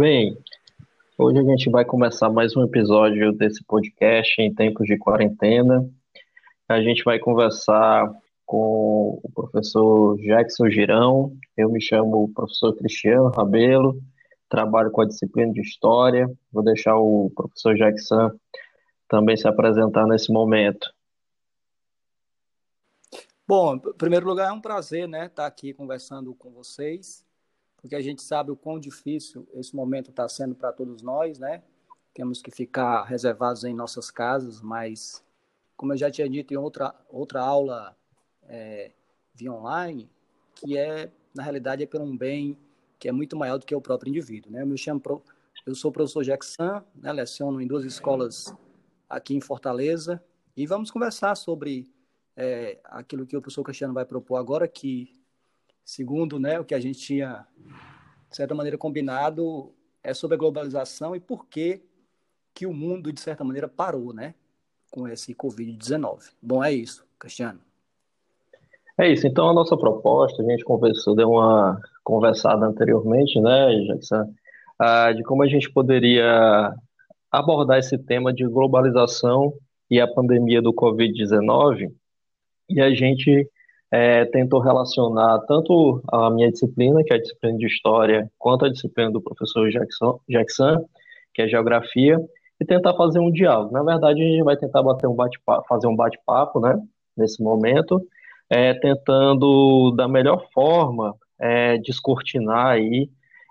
Bem, hoje a gente vai começar mais um episódio desse podcast em tempos de quarentena. A gente vai conversar com o professor Jackson Girão. Eu me chamo professor Cristiano Rabelo, trabalho com a disciplina de História. Vou deixar o professor Jackson também se apresentar nesse momento. Bom, em primeiro lugar, é um prazer né, estar aqui conversando com vocês porque a gente sabe o quão difícil esse momento está sendo para todos nós, né? Temos que ficar reservados em nossas casas, mas, como eu já tinha dito em outra, outra aula é, via online, que é, na realidade, é por um bem que é muito maior do que o próprio indivíduo, né? Eu me chamo, eu sou o professor Jackson, né? leciono em duas escolas aqui em Fortaleza, e vamos conversar sobre é, aquilo que o professor Cristiano vai propor agora, que Segundo, né, o que a gente tinha, de certa maneira, combinado é sobre a globalização e por que, que o mundo, de certa maneira, parou, né, com esse Covid-19. Bom, é isso, Cristiano. É isso. Então, a nossa proposta, a gente conversou, deu uma conversada anteriormente, né, Jackson, ah, de como a gente poderia abordar esse tema de globalização e a pandemia do Covid-19, e a gente é, tentou relacionar tanto a minha disciplina, que é a disciplina de História, quanto a disciplina do professor Jackson, Jackson que é Geografia, e tentar fazer um diálogo. Na verdade, a gente vai tentar bater um bate fazer um bate-papo, né, nesse momento, é, tentando, da melhor forma, é, descortinar aí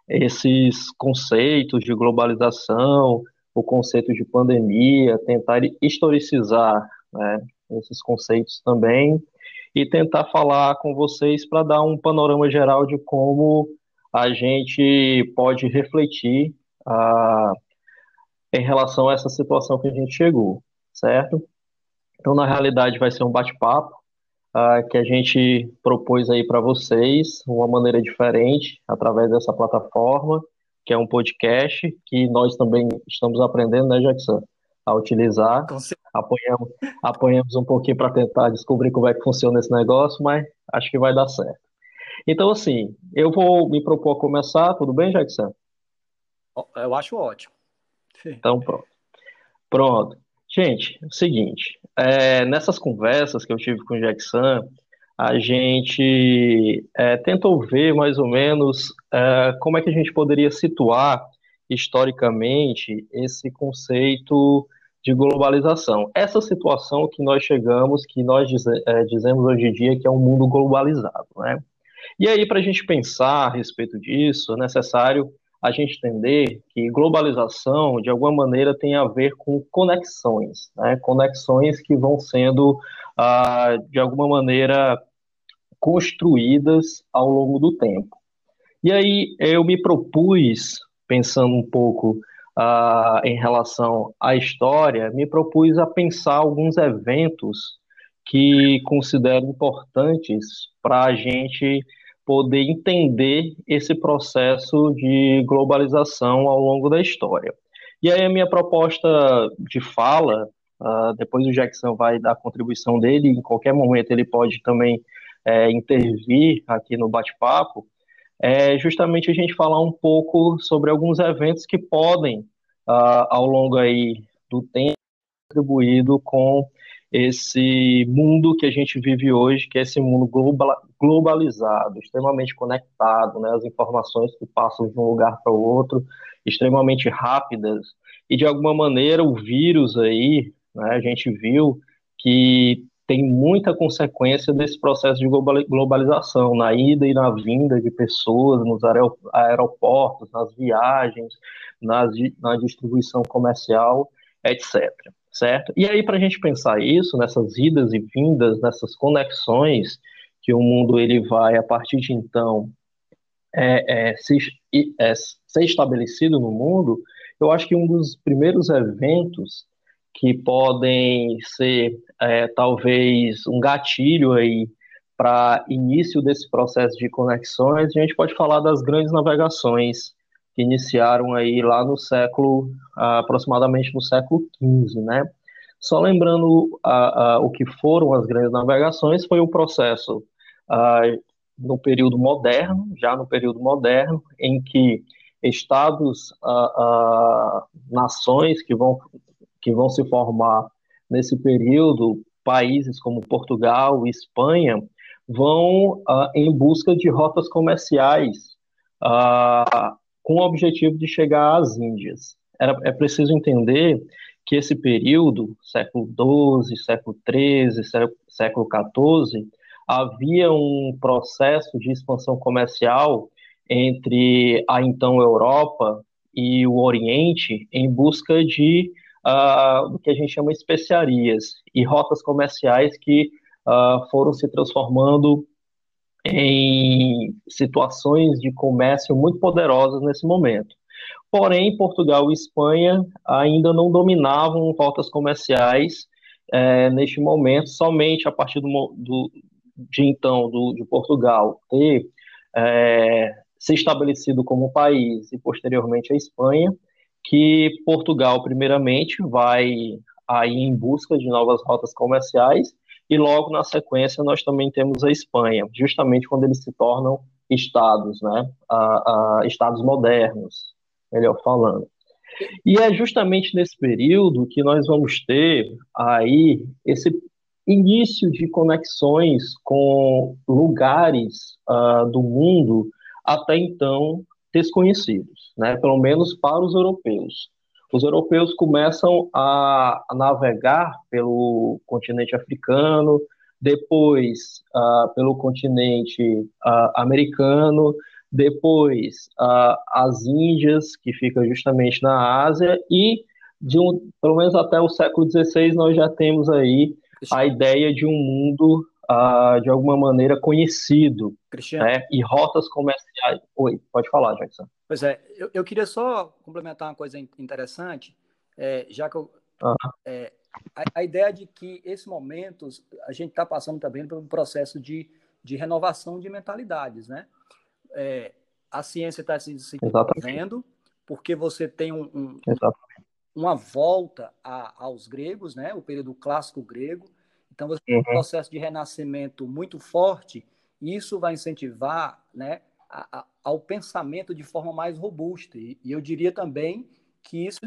esses conceitos de globalização, o conceito de pandemia, tentar historicizar né, esses conceitos também, e tentar falar com vocês para dar um panorama geral de como a gente pode refletir ah, em relação a essa situação que a gente chegou, certo? Então, na realidade, vai ser um bate-papo ah, que a gente propôs aí para vocês, uma maneira diferente, através dessa plataforma, que é um podcast, que nós também estamos aprendendo, né, Jackson? A utilizar. Apanhamos, apanhamos um pouquinho para tentar descobrir como é que funciona esse negócio, mas acho que vai dar certo. Então, assim, eu vou me propor a começar, tudo bem, Jackson? Eu acho ótimo. Então, pronto. Pronto. Gente, é o seguinte, é, nessas conversas que eu tive com o Jackson, a gente é, tentou ver mais ou menos é, como é que a gente poderia situar historicamente esse conceito de globalização. Essa situação que nós chegamos, que nós dize, é, dizemos hoje em dia que é um mundo globalizado, né? E aí, para a gente pensar a respeito disso, é necessário a gente entender que globalização, de alguma maneira, tem a ver com conexões, né? conexões que vão sendo, ah, de alguma maneira, construídas ao longo do tempo. E aí, eu me propus, pensando um pouco uh, em relação à história, me propus a pensar alguns eventos que considero importantes para a gente poder entender esse processo de globalização ao longo da história. E aí a minha proposta de fala, uh, depois o Jackson vai dar a contribuição dele, em qualquer momento ele pode também é, intervir aqui no bate-papo, é justamente a gente falar um pouco sobre alguns eventos que podem, uh, ao longo aí do tempo, contribuído com esse mundo que a gente vive hoje, que é esse mundo globalizado, extremamente conectado, né, as informações que passam de um lugar para o outro, extremamente rápidas, e de alguma maneira o vírus aí, né, a gente viu que tem muita consequência desse processo de globalização, na ida e na vinda de pessoas nos aeroportos, nas viagens, nas, na distribuição comercial, etc. Certo? E aí, para a gente pensar isso, nessas idas e vindas, nessas conexões que o mundo ele vai, a partir de então, é, é, é, ser estabelecido no mundo, eu acho que um dos primeiros eventos que podem ser é, talvez um gatilho aí para início desse processo de conexões, a gente pode falar das grandes navegações que iniciaram aí lá no século, aproximadamente no século XV, né? Só lembrando o que foram as grandes navegações, foi o processo no período moderno, já no período moderno, em que estados, nações que vão, que vão se formar nesse período, países como Portugal e Espanha, vão uh, em busca de rotas comerciais com o objetivo de chegar às Índias. Era, é preciso entender que esse período, século XII, século XIII, século XIV, havia um processo de expansão comercial entre a então Europa e o Oriente em busca de uh, que a gente chama especiarias e rotas comerciais que uh, foram se transformando em situações de comércio muito poderosas nesse momento. Porém, Portugal e Espanha ainda não dominavam rotas comerciais é, neste momento, somente a partir do, do de então do, de Portugal ter é, se estabelecido como país e posteriormente a Espanha, que Portugal primeiramente vai aí em busca de novas rotas comerciais e logo na sequência nós também temos a Espanha, justamente quando eles se tornam estados, né, a, estados modernos, melhor falando. E é justamente nesse período que nós vamos ter aí esse início de conexões com lugares uh, do mundo até então desconhecidos, né? pelo menos para os europeus. Os europeus começam a, navegar pelo continente africano, depois uh, pelo continente uh, americano, depois uh, as Índias, que fica justamente na Ásia, e de um, pelo menos até o século XVI nós já temos aí a ideia de um mundo de alguma maneira conhecido, Cristiano. Né? E rotas comerciais. Oi, pode falar, Jackson. Pois é, eu, eu queria só complementar uma coisa interessante, é, já que eu, uhum. é, a, a, ideia de que esses momentos a gente está passando também por um processo de, de renovação de mentalidades, né? É, a ciência está se desenvolvendo porque você tem um, um uma volta a, aos gregos, né? O período clássico grego, então, você tem um uhum. processo de renascimento muito forte, e isso vai incentivar né, a, a, ao pensamento de forma mais robusta. E, e eu diria também que isso,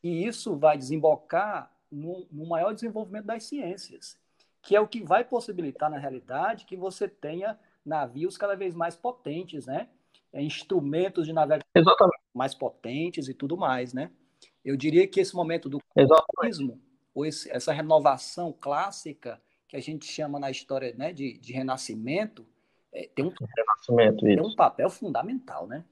que isso vai desembocar no, no maior desenvolvimento das ciências, que é o que vai possibilitar, na realidade, que você tenha navios cada vez mais potentes, né? É, instrumentos de navegação Exatamente. mais potentes e tudo mais, né? Eu diria que esse momento do comunismo ou esse, essa renovação clássica que a gente chama na história né, de, de renascimento, é, tem, um, renascimento, tem um papel fundamental, né?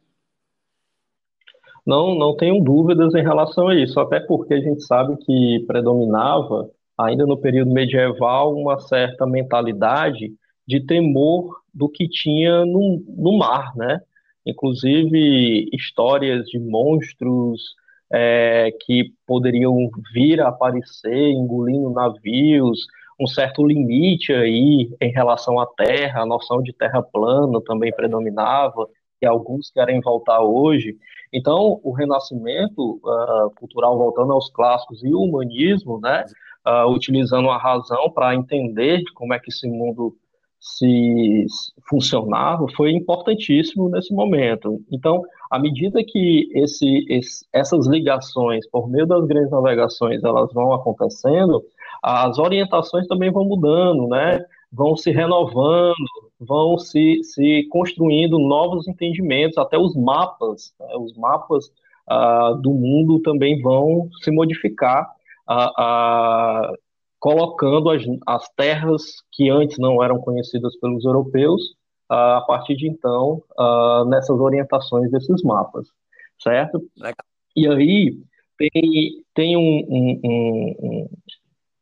Não, não tenho dúvidas em relação a isso, até porque a gente sabe que predominava, ainda no período medieval, uma certa mentalidade de temor do que tinha no, no mar, né? Inclusive histórias de monstros é, que poderiam vir a aparecer engolindo navios, um certo limite aí em relação à terra, a noção de terra plana também predominava, e alguns querem voltar hoje. Então, o renascimento uh, cultural, voltando aos clássicos, e o humanismo, né, uh, utilizando a razão para entender como é que esse mundo se funcionava, foi importantíssimo nesse momento. Então, à medida que esse, esse, essas ligações, por meio das grandes navegações, elas vão acontecendo, as orientações também vão mudando, né? Vão se renovando, vão se, se construindo novos entendimentos, até os mapas, né? os mapas uh, do mundo também vão se modificar, uh, uh, colocando as, as terras que antes não eram conhecidas pelos europeus a partir de então, uh, nessas orientações desses mapas, certo? Legal. E aí tem, tem um, um, um,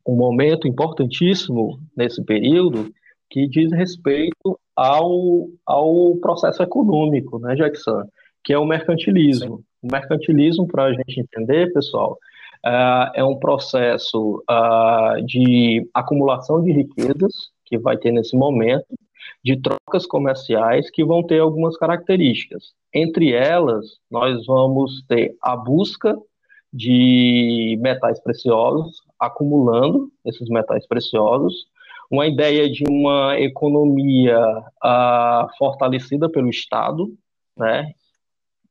um, momento importantíssimo nesse período que diz respeito ao, ao processo econômico, né, Jackson? Que é o mercantilismo. O mercantilismo, para a gente entender, pessoal, uh, é um processo uh, de acumulação de riquezas que vai ter nesse momento, de trocas comerciais que vão ter algumas características. Entre elas, nós vamos ter a busca de metais preciosos, acumulando esses metais preciosos, uma ideia de uma economia uh, fortalecida pelo Estado, né,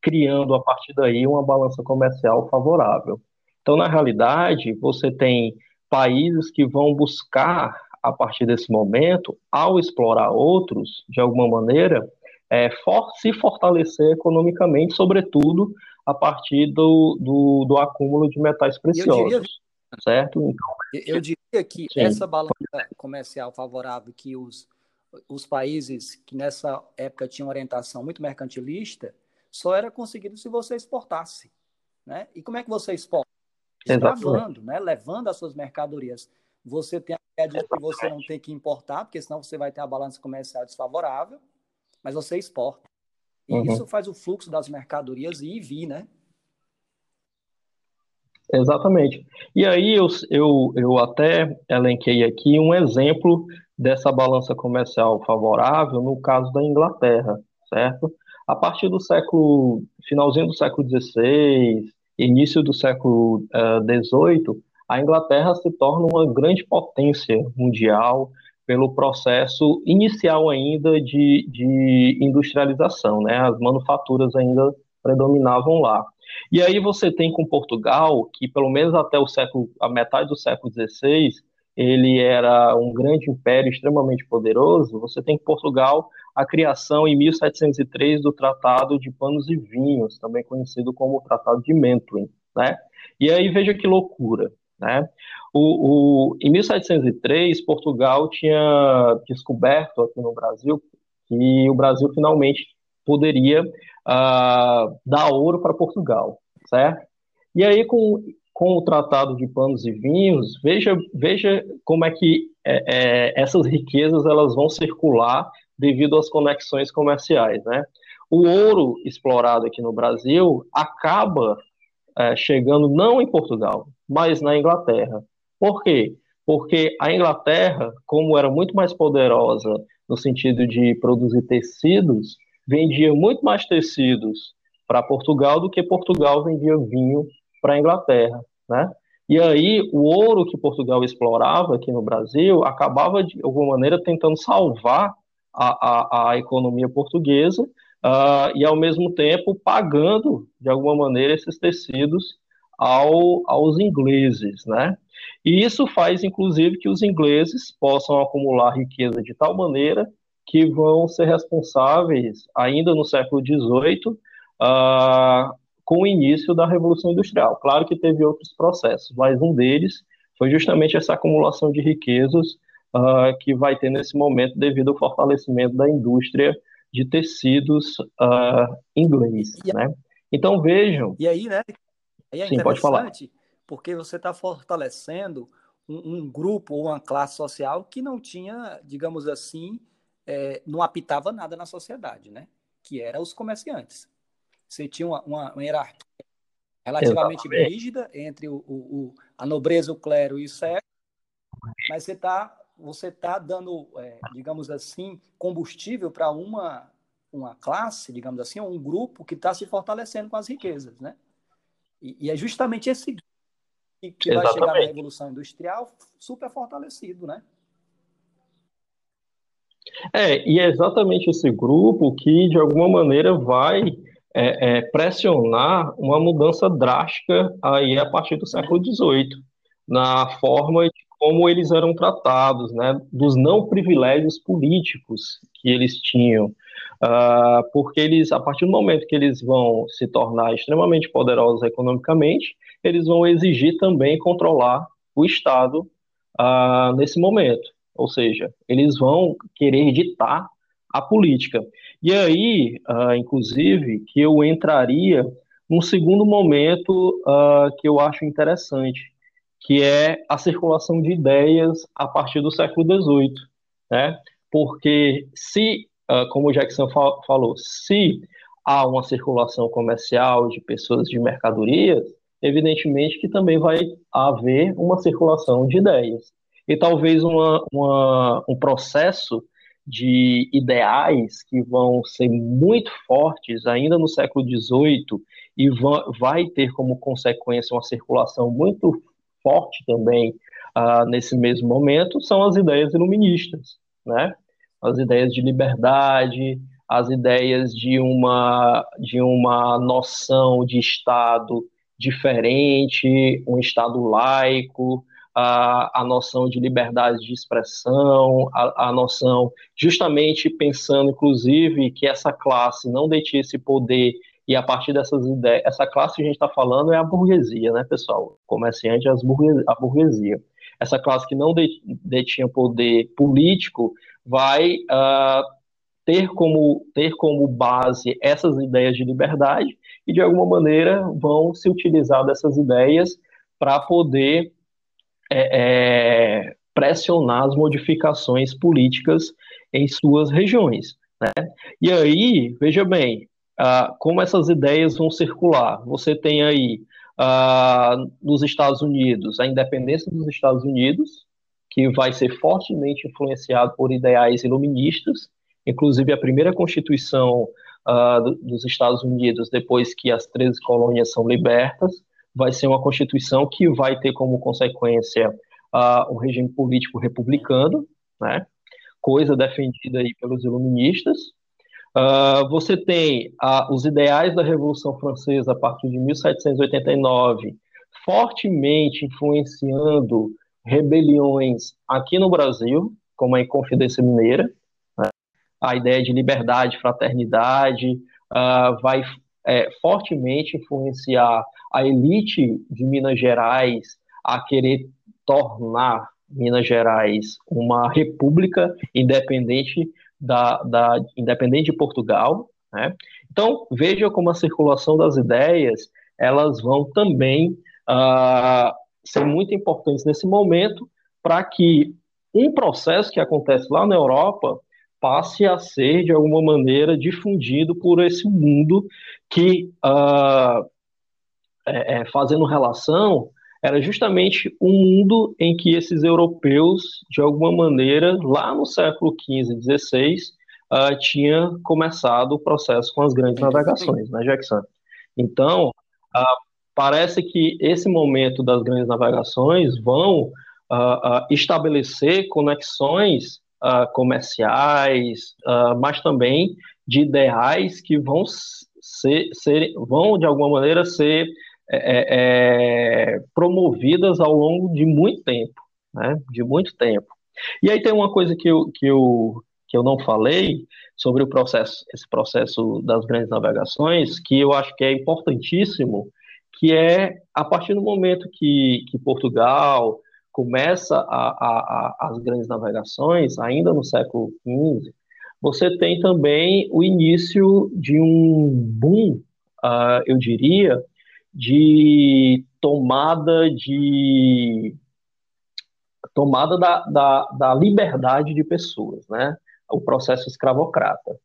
criando a partir daí uma balança comercial favorável. Então, na realidade, você tem países que vão buscar, a partir desse momento, ao explorar outros, de alguma maneira, é, for, se fortalecer economicamente, sobretudo a partir do, do, do acúmulo de metais preciosos. Diria, certo? Então, eu diria que sim. essa balança comercial favorável que os, os países que nessa época tinham orientação muito mercantilista só era conseguido se você exportasse. Né? E como é que você exporta? Exatamente. né? levando as suas mercadorias. Você tem a ideia de que você não tem que importar, porque senão você vai ter a balança comercial desfavorável, mas você exporta. E uhum. isso faz o fluxo das mercadorias ir e vir, né? Exatamente. E aí eu, eu, eu até elenquei aqui um exemplo dessa balança comercial favorável no caso da Inglaterra, certo? A partir do século, finalzinho do século XVI, início do século XVIII, uh, a Inglaterra se torna uma grande potência mundial pelo processo inicial ainda de, de industrialização, né? As manufaturas ainda predominavam lá. E aí você tem com Portugal, que pelo menos até o século, a metade do século XVI, ele era um grande império extremamente poderoso. Você tem em Portugal a criação em 1703 do Tratado de Panos e Vinhos, também conhecido como o Tratado de Mentwin, né? E aí veja que loucura, né? O, o, em 1703, Portugal tinha descoberto aqui no Brasil que o Brasil finalmente poderia uh, dar ouro para Portugal, certo? E aí, com, com o Tratado de Panos e Vinhos, veja, veja como é que é, é, essas riquezas elas vão circular devido às conexões comerciais, né? O ouro explorado aqui no Brasil acaba é, chegando não em Portugal, mas na Inglaterra. Por quê? Porque a Inglaterra, como era muito mais poderosa no sentido de produzir tecidos, vendia muito mais tecidos para Portugal do que Portugal vendia vinho para a Inglaterra, né? E aí o ouro que Portugal explorava aqui no Brasil acabava de alguma maneira tentando salvar a, a, a economia portuguesa uh, e ao mesmo tempo pagando de alguma maneira esses tecidos ao, aos ingleses, né? E isso faz inclusive que os ingleses possam acumular riqueza de tal maneira que vão ser responsáveis, ainda no século XVIII, uh, ah, com o início da Revolução Industrial. Claro que teve outros processos, mas um deles foi justamente essa acumulação de riquezas uh, que vai ter nesse momento devido ao fortalecimento da indústria de tecidos uh, inglês, e, né? Então vejam. E aí, né? Aí é Sim, pode falar. Porque você está fortalecendo um, um, grupo ou uma classe social que não tinha, digamos assim, é, não apitava nada na sociedade, né? Que era os comerciantes. Você tinha uma, uma, uma hierarquia relativamente Exatamente. rígida entre o, o, a nobreza, o clero e o século, mas você está você tá dando, é, digamos assim, combustível para uma, uma classe, digamos assim, um grupo que está se fortalecendo com as riquezas, né? E, e é justamente esse que, que vai chegar na Revolução Industrial super fortalecido, né? É, e é exatamente esse grupo que, de alguma maneira, vai é, é, pressionar uma mudança drástica aí a partir do século XVIII, na forma de como eles eram tratados, né, dos não privilégios políticos que eles tinham, uh, porque eles, a partir do momento que eles vão se tornar extremamente poderosos economicamente, eles vão exigir também controlar o Estado uh, nesse momento. Ou seja, eles vão querer ditar a política. E aí, uh, inclusive, que eu entraria num segundo momento uh, que eu acho interessante, que é a circulação de ideias a partir do século XVIII, né? Porque se, uh, como o Jackson fa falou, se há uma circulação comercial de pessoas de mercadorias, evidentemente que também vai haver uma circulação de ideias e talvez uma, uma, um processo de ideais que vão ser muito fortes ainda no século XVIII e vai ter como consequência uma circulação muito forte também uh, nesse mesmo momento são as ideias iluministas, né? As ideias de liberdade, as ideias de uma, de uma noção de Estado diferente, um Estado laico, a, a noção de liberdade de expressão, a, a noção, justamente pensando, inclusive, que essa classe não detinha esse poder e a partir dessas ideias, essa classe que a gente está falando é a burguesia, né, pessoal? Comerciante, as burguesia, a burguesia. Essa classe que não detinha poder político vai uh, ter, como, ter como base essas ideias de liberdade e, de alguma maneira, vão se utilizar dessas ideias para poder é, é, pressionar as modificações políticas em suas regiões. Né? E aí, veja bem, ah, como essas ideias vão circular. Você tem aí, ah, nos Estados Unidos, a independência dos Estados Unidos, que vai ser fortemente influenciado por ideais iluministas, inclusive a primeira Constituição ah, dos Estados Unidos, depois que as 13 colônias são libertas, vai ser uma Constituição que vai ter como consequência uh, um regime político republicano, né? coisa defendida aí pelos iluministas, Uh, você tem uh, os ideais da Revolução Francesa a partir de 1789 fortemente influenciando rebeliões aqui no Brasil, como a Inconfidência Mineira. Né? A ideia de liberdade, fraternidade uh, vai é, fortemente influenciar a elite de Minas Gerais a querer tornar Minas Gerais uma república independente da, da independente de Portugal, né? Então veja como a circulação das ideias elas vão também uh, ser muito importantes nesse momento para que um processo que acontece lá na Europa passe a ser de alguma maneira difundido por esse mundo que uh, é, é, fazendo relação era justamente o um mundo em que esses europeus, de alguma maneira, lá no século XV, XVI, uh, tinha começado o processo com as grandes navegações, né, Jackson? Então, uh, parece que esse momento das grandes navegações vão uh, estabelecer conexões comerciais, mas também de ideais que vão ser, ser, vão de alguma maneira ser é, é, é, promovidas ao longo de muito tempo, né? De muito tempo. E aí tem uma coisa que eu, que eu, que eu não falei sobre o processo, esse processo das grandes navegações, que eu acho que é importantíssimo, que é a partir do momento que, que Portugal começa a, a, a, as grandes navegações, ainda no século XV, você tem também o início de um boom, uh, eu diria, de tomada de tomada da, da, da liberdade de pessoas, né? O processo escravocrata,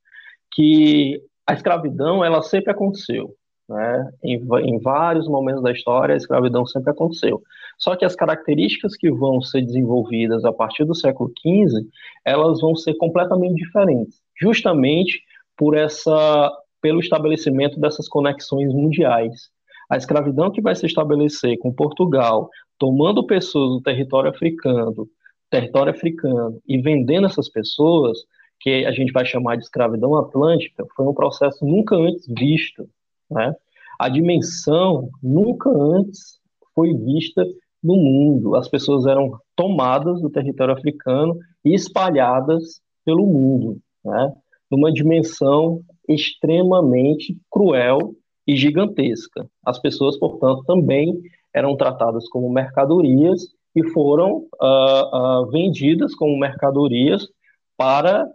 que a escravidão ela sempre aconteceu, né? Em, em vários momentos da história a escravidão sempre aconteceu. Só que as características que vão ser desenvolvidas a partir do século XV, elas vão ser completamente diferentes, justamente por essa pelo estabelecimento dessas conexões mundiais a escravidão que vai se estabelecer com Portugal, tomando pessoas do território africano, território africano e vendendo essas pessoas, que a gente vai chamar de escravidão atlântica, foi um processo nunca antes visto, né? A dimensão nunca antes foi vista no mundo. As pessoas eram tomadas do território africano e espalhadas pelo mundo, né? Numa dimensão extremamente cruel e gigantesca. As pessoas, portanto, também eram tratadas como mercadorias e foram uh, uh, vendidas como mercadorias para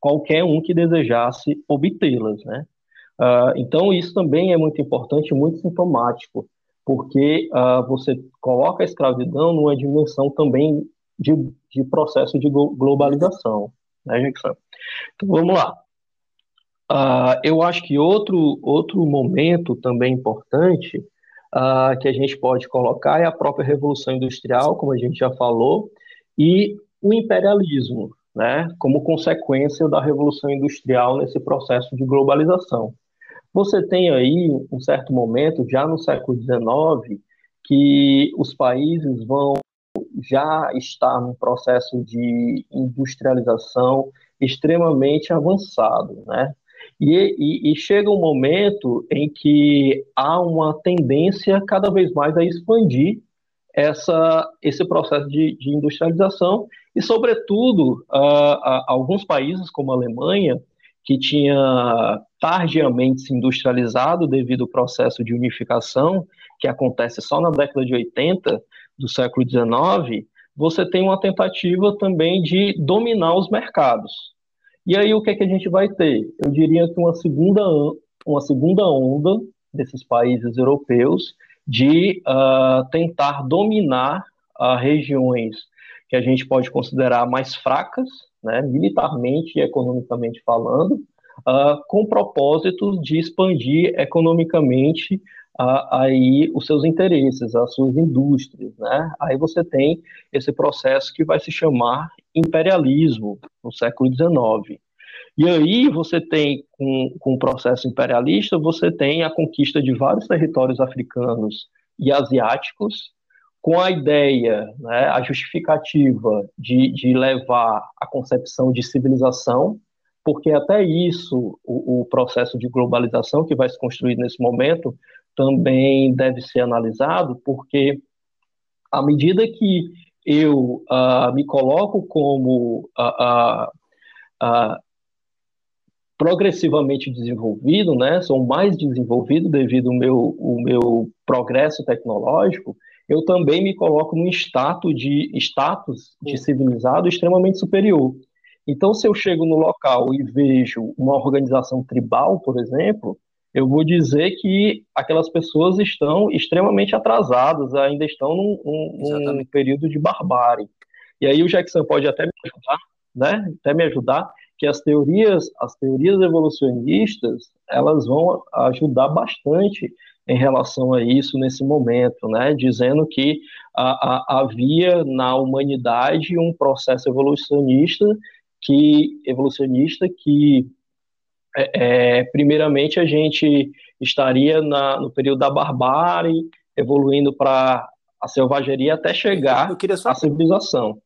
qualquer um que desejasse obtê-las, né? Uh, então isso também é muito importante, muito sintomático, porque você coloca a escravidão numa dimensão também de, de processo de globalização, né? Então vamos lá. Uh, eu acho que outro, outro momento também importante uh, que a gente pode colocar é a própria Revolução Industrial, como a gente já falou, e o imperialismo, né, como consequência da Revolução Industrial nesse processo de globalização. Você tem aí um certo momento, já no século XIX, que os países vão já estar num processo de industrialização extremamente avançado, né? E, e, e, chega um momento em que há uma tendência cada vez mais a expandir essa, esse processo de, de industrialização e, sobretudo, alguns países como a Alemanha, que tinha tardiamente se industrializado devido ao processo de unificação, que acontece só na década de 80 do século XIX, você tem uma tentativa também de dominar os mercados. E aí o que, é que a gente vai ter? Eu diria que uma segunda, uma segunda onda desses países europeus de uh, tentar dominar uh, regiões que a gente pode considerar mais fracas, né, militarmente e economicamente falando, uh, com propósitos de expandir economicamente aí os seus interesses, as suas indústrias, né? Aí você tem esse processo que vai se chamar imperialismo no século XIX. E aí você tem, com, com o processo imperialista, você tem a conquista de vários territórios africanos e asiáticos, com a ideia, né, a justificativa de, de levar a concepção de civilização, porque até isso, o, o processo de globalização que vai se construir nesse momento, também deve ser analisado, porque à medida que eu uh, me coloco como uh, uh, progressivamente desenvolvido, né, sou mais desenvolvido devido ao meu, o meu progresso tecnológico, eu também me coloco num status de, status de civilizado extremamente superior. Então, se eu chego no local e vejo uma organização tribal, por exemplo, eu vou dizer que aquelas pessoas estão extremamente atrasadas, ainda estão num, num, num período de barbárie. E aí o Jackson pode até me ajudar, né? Até me ajudar que as teorias, as teorias evolucionistas, elas vão ajudar bastante em relação a isso nesse momento, né? Dizendo que a, a, havia na humanidade um processo evolucionista que evolucionista que é, é, primeiramente a gente estaria na, no período da barbárie, evoluindo para a selvageria até chegar só... à civilização,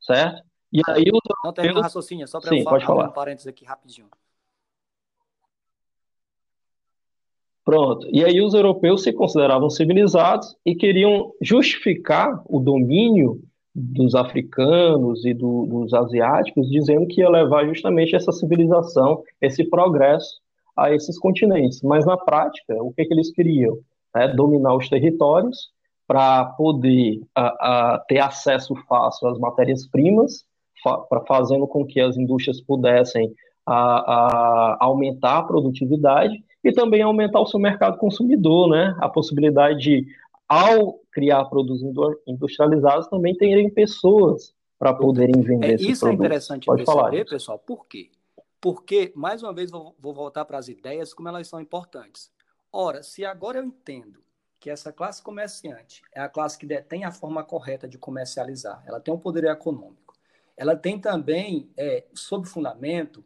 certo? E aí os Não termina o raciocínio, só para eu falar, falar. um parênteses aqui rapidinho. Pronto. E aí os europeus se consideravam civilizados e queriam justificar o domínio dos africanos e do, dos asiáticos, dizendo que ia levar justamente essa civilização, esse progresso a esses continentes. Mas na prática, o que, que eles queriam? É, dominar os territórios para poder a, a, ter acesso fácil às matérias-primas, fa fazendo com que as indústrias pudessem a, aumentar a produtividade e também aumentar o seu mercado consumidor, né? A possibilidade de ao criar produtos industrializados, também terem pessoas para poderem vender é, Isso é interessante Pode perceber, falar, pessoal. Por quê? Porque, mais uma vez, vou, vou voltar para as ideias, como elas são importantes. Ora, se agora eu entendo que essa classe comerciante é a classe que detém a forma correta de comercializar, ela tem um poder econômico, ela tem também, é, sob fundamento,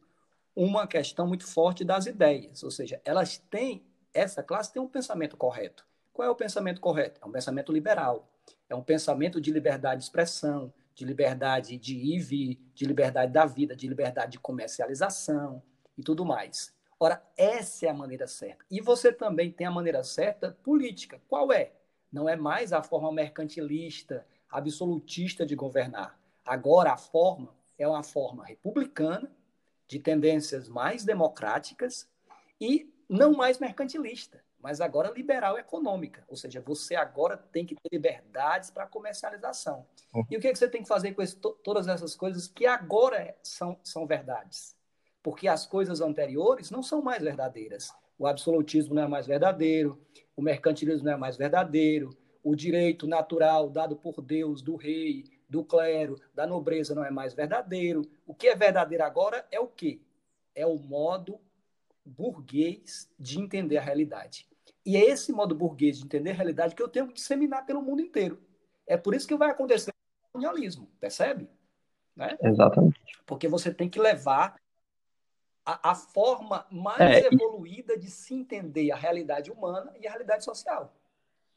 uma questão muito forte das ideias, ou seja, elas têm, essa classe tem um pensamento correto. Qual é o pensamento correto? É um pensamento liberal. É um pensamento de liberdade de expressão, de liberdade de ir e vir, de liberdade da vida, de liberdade de comercialização e tudo mais. Ora, essa é a maneira certa. E você também tem a maneira certa política. Qual é? Não é mais a forma mercantilista, absolutista de governar. Agora a forma é uma forma republicana, de tendências mais democráticas e não mais mercantilista mas agora liberal econômica, ou seja, você agora tem que ter liberdades para comercialização. Uhum. E o que, é que você tem que fazer com esse, todas essas coisas que agora são, são verdades? Porque as coisas anteriores não são mais verdadeiras. O absolutismo não é mais verdadeiro, o mercantilismo não é mais verdadeiro, o direito natural dado por Deus, do rei, do clero, da nobreza não é mais verdadeiro. O que é verdadeiro agora é o quê? É o modo burguês de entender a realidade. E é esse modo burguês de entender a realidade que eu tenho que disseminar pelo mundo inteiro. É por isso que vai acontecer o colonialismo, percebe? Né? Exatamente. Porque você tem que levar a, a forma mais é, evoluída de se entender a realidade humana e a realidade social.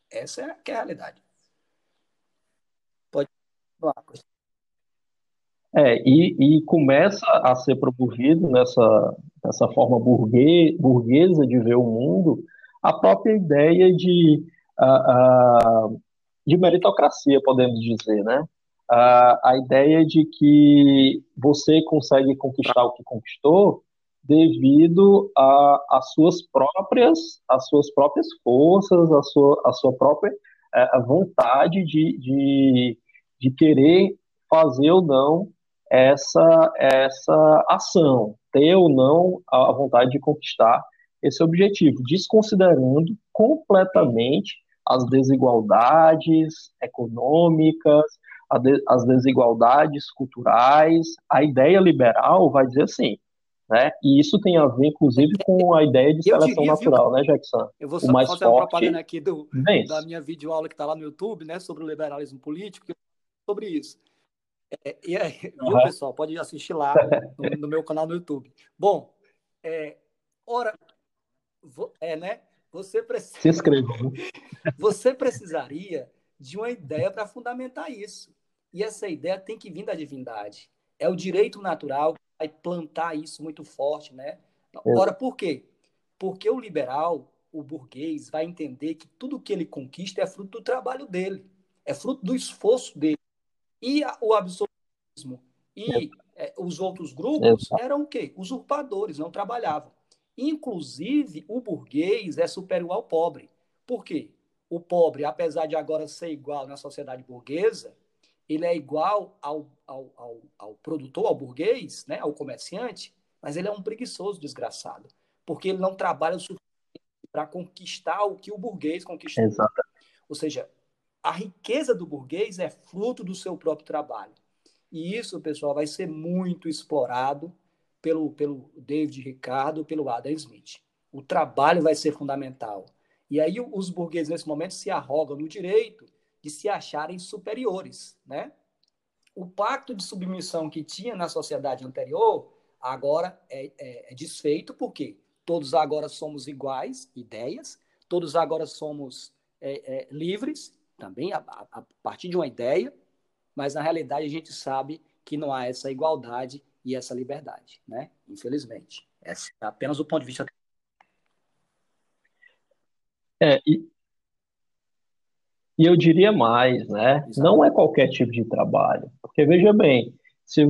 Essa é, que é a realidade. Pode. É, e, e começa a ser promovido nessa, nessa forma burguês, burguesa de ver o mundo a própria ideia de, uh, uh, de meritocracia, podemos dizer, né? Uh, a ideia de que você consegue conquistar o que conquistou devido às suas próprias as suas próprias forças, a sua, a sua própria eh, a vontade de, de, de querer fazer ou não essa, essa ação, ter ou não a vontade de conquistar esse objetivo, desconsiderando completamente as desigualdades econômicas, as desigualdades culturais. A ideia liberal vai dizer assim, né? E isso tem a ver, inclusive, com a ideia de seleção diria, natural, viu? né, Jackson? Eu vou só fazer uma propaganda aqui do, da minha videoaula que está lá no YouTube, né, sobre o liberalismo político, sobre isso. É, e aí, uhum. viu, pessoal? Pode assistir lá no, no, meu canal no YouTube. Bom, é, ora, é, né? Você precisa. Se inscreva. Você precisaria de uma ideia para fundamentar isso. E essa ideia tem que vir da divindade. É o direito natural que vai plantar isso muito forte, né? Ora, por quê? Porque o liberal, o burguês, vai entender que tudo que ele conquista é fruto do trabalho dele, é fruto do esforço dele. E o absolutismo e é, os outros grupos eram o quê? Usurpadores, não trabalhavam. Inclusive, o burguês é superior ao pobre. Por quê? O pobre, apesar de agora ser igual na sociedade burguesa, ele é igual ao, ao, ao, ao produtor, ao burguês, né, ao comerciante, mas ele é um preguiçoso desgraçado, porque ele não trabalha o suficiente para conquistar o que o burguês conquistou. Exato. Ou seja, a riqueza do burguês é fruto do seu próprio trabalho. E isso, pessoal, vai ser muito explorado pelo, pelo David Ricardo, pelo Adam Smith. O trabalho vai ser fundamental. E aí os burgueses, nesse momento, se arrogam no direito de se acharem superiores. Né? O pacto de submissão que tinha na sociedade anterior, agora é, é, é desfeito, porque todos agora somos iguais, ideias, todos agora somos é, é livres também a, a, partir de uma ideia, mas na realidade a gente sabe que não há essa igualdade e essa liberdade, né? Infelizmente. Esse é apenas o ponto de vista. É, e, e eu diria mais, né? Não é qualquer tipo de trabalho. Porque, veja bem, se,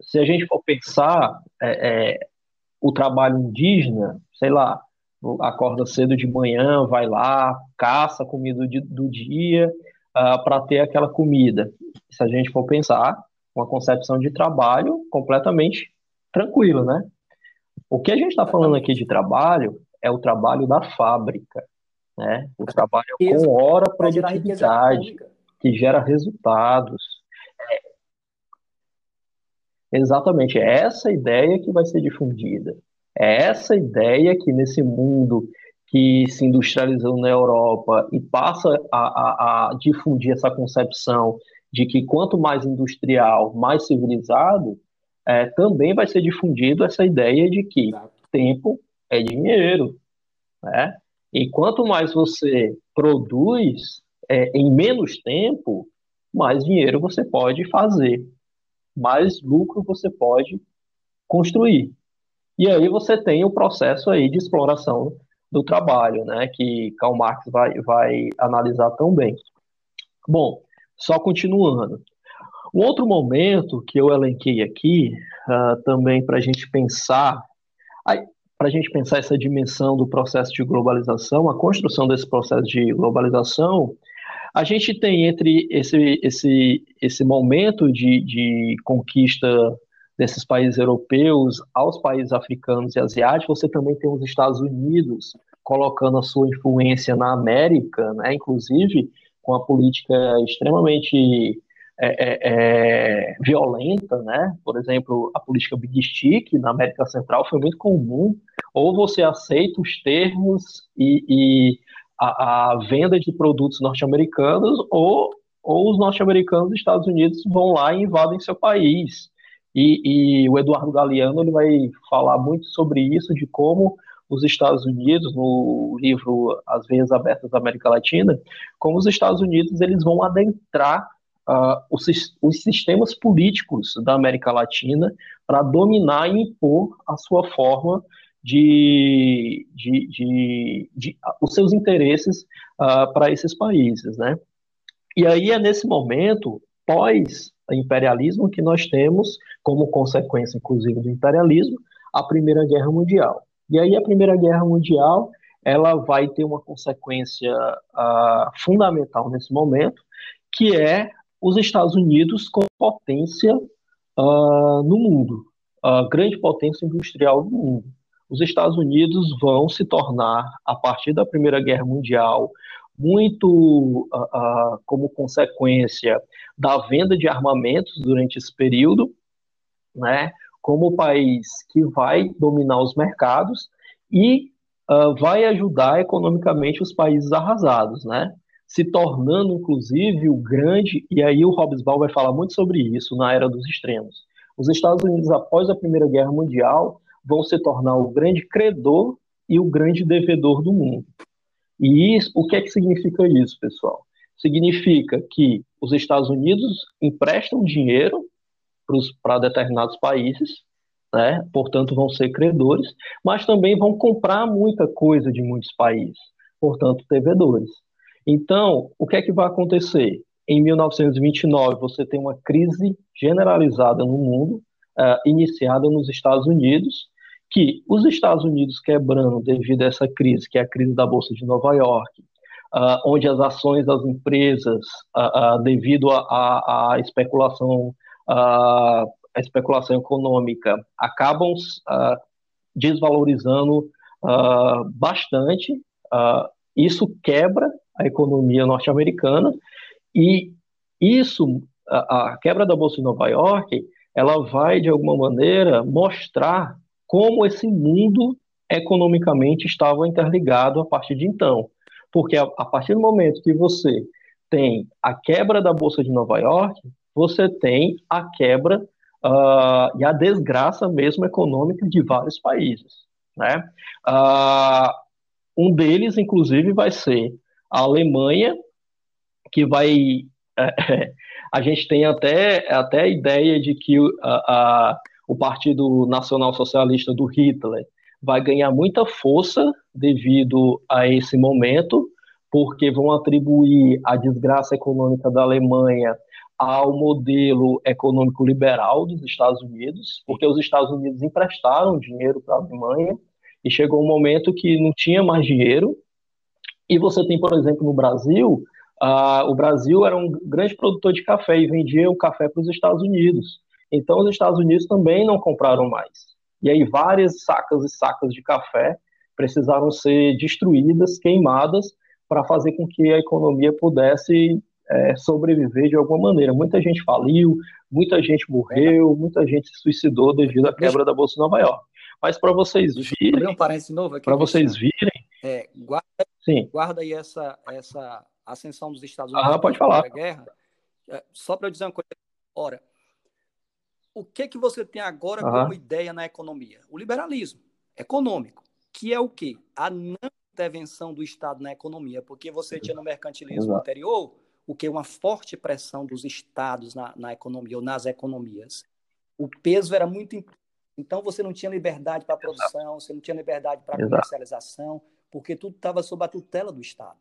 se a gente for pensar é, é, o trabalho indígena, sei lá, acorda cedo de manhã, vai lá, caça a comida do, do dia uh, ah, para ter aquela comida. Se a gente for pensar, uma concepção de trabalho completamente tranquila, né? O que a gente está falando aqui de trabalho é o trabalho da fábrica, né? O trabalho com hora produtividade, que gera resultados. É, exatamente, é essa ideia que vai ser difundida. É essa ideia que nesse mundo que se industrializou na Europa e passa a, a, a difundir essa concepção de que quanto mais industrial, mais civilizado, é, também vai ser difundido essa ideia de que tempo é dinheiro, né? E quanto mais você produz é, em menos tempo, mais dinheiro você pode fazer, mais lucro você pode construir. E aí você tem o processo aí de exploração do trabalho, né, que Karl Marx vai, vai analisar tão bem. Bom, só continuando. Um outro momento que eu elenquei aqui, uh, também para a gente pensar, para a gente pensar essa dimensão do processo de globalização, a construção desse processo de globalização, a gente tem entre esse, esse, esse momento de, de conquista desses países europeus aos países africanos e asiáticos, você também tem os Estados Unidos colocando a sua influência na América, né, inclusive com a política extremamente é, é, é, violenta, né? Por exemplo, a política Big Stick na América Central foi muito comum. Ou você aceita os termos e, e a, a, venda de produtos norte-americanos, ou, ou os norte-americanos dos Estados Unidos vão lá e invadem seu país. E, e o Eduardo Galeano ele vai falar muito sobre isso, de como os Estados Unidos, no livro As Veias Abertas da América Latina, como os Estados Unidos eles vão adentrar uh, os, os sistemas políticos da América Latina para dominar e impor a sua forma de, de, de, de os seus interesses uh, para esses países, né? E aí é nesse momento pós-imperialismo que nós temos, como consequência, inclusive, do imperialismo, a Primeira Guerra Mundial. E aí a Primeira Guerra Mundial ela vai ter uma consequência uh, fundamental nesse momento, que é os Estados Unidos como potência uh, no mundo, a grande potência industrial do mundo. Os Estados Unidos vão se tornar, a partir da Primeira Guerra Mundial, muito como consequência da venda de armamentos durante esse período, né, como o país que vai dominar os mercados e uh, vai ajudar economicamente os países arrasados, né? Se tornando, inclusive, o grande, e aí o Hobsbawm vai falar muito sobre isso na era dos extremos. Os Estados Unidos, após a Primeira Guerra Mundial, vão se tornar o grande credor e o grande devedor do mundo. E isso, o que é que significa isso, pessoal? Significa que os Estados Unidos emprestam dinheiro para determinados países, né? portanto vão ser credores, mas também vão comprar muita coisa de muitos países, portanto devedores. Então, o que é que vai acontecer? Em 1929, você tem uma crise generalizada no mundo, uh, iniciada nos Estados Unidos, que os Estados Unidos quebrando devido a essa crise, que é a crise da Bolsa de Nova York, uh, onde as ações das empresas, uh, devido à especulação a especulação econômica acabam uh, desvalorizando uh, bastante. Uh, isso quebra a economia norte-americana e isso, a, a, quebra da bolsa de Nova York, ela vai de alguma maneira mostrar como esse mundo economicamente estava interligado a partir de então, porque a, a partir do momento que você tem a quebra da bolsa de Nova York, você tem a quebra uh, e a desgraça mesmo econômica de vários países. Né? Uh, um deles, inclusive, vai ser a Alemanha, que vai. É, a gente tem até, até a ideia de que uh, o Partido Nacional Socialista do Hitler vai ganhar muita força devido a esse momento, porque vão atribuir a desgraça econômica da Alemanha ao modelo econômico liberal dos Estados Unidos, porque os Estados Unidos emprestaram dinheiro para a Alemanha e chegou um momento que não tinha mais dinheiro. E você tem, por exemplo, no Brasil, uh, o Brasil era um grande produtor de café e vendia o café para os Estados Unidos. Então, os Estados Unidos também não compraram mais. E aí, várias sacas e sacas de café precisaram ser destruídas, queimadas, para fazer com que a economia pudesse é, sobreviver de alguma maneira. Muita gente faliu, muita gente morreu, muita gente se suicidou devido à quebra da Bolsa de Nova York. Mas para vocês virem. um. Para vocês virem. É, guarda, Sim. guarda aí essa, essa ascensão dos Estados Unidos. Ah, pode falar. Guerra. É, só para dizer uma coisa. Ora, o que que você tem agora como ideia na economia? O liberalismo econômico, que é o quê? A não intervenção do Estado na economia, porque você tinha no mercantilismo Exato. anterior o que uma forte pressão dos estados na, na economia ou nas economias. O peso era muito então você não tinha liberdade para produção, você não tinha liberdade para comercialização, porque tudo estava sob a tutela do Estado.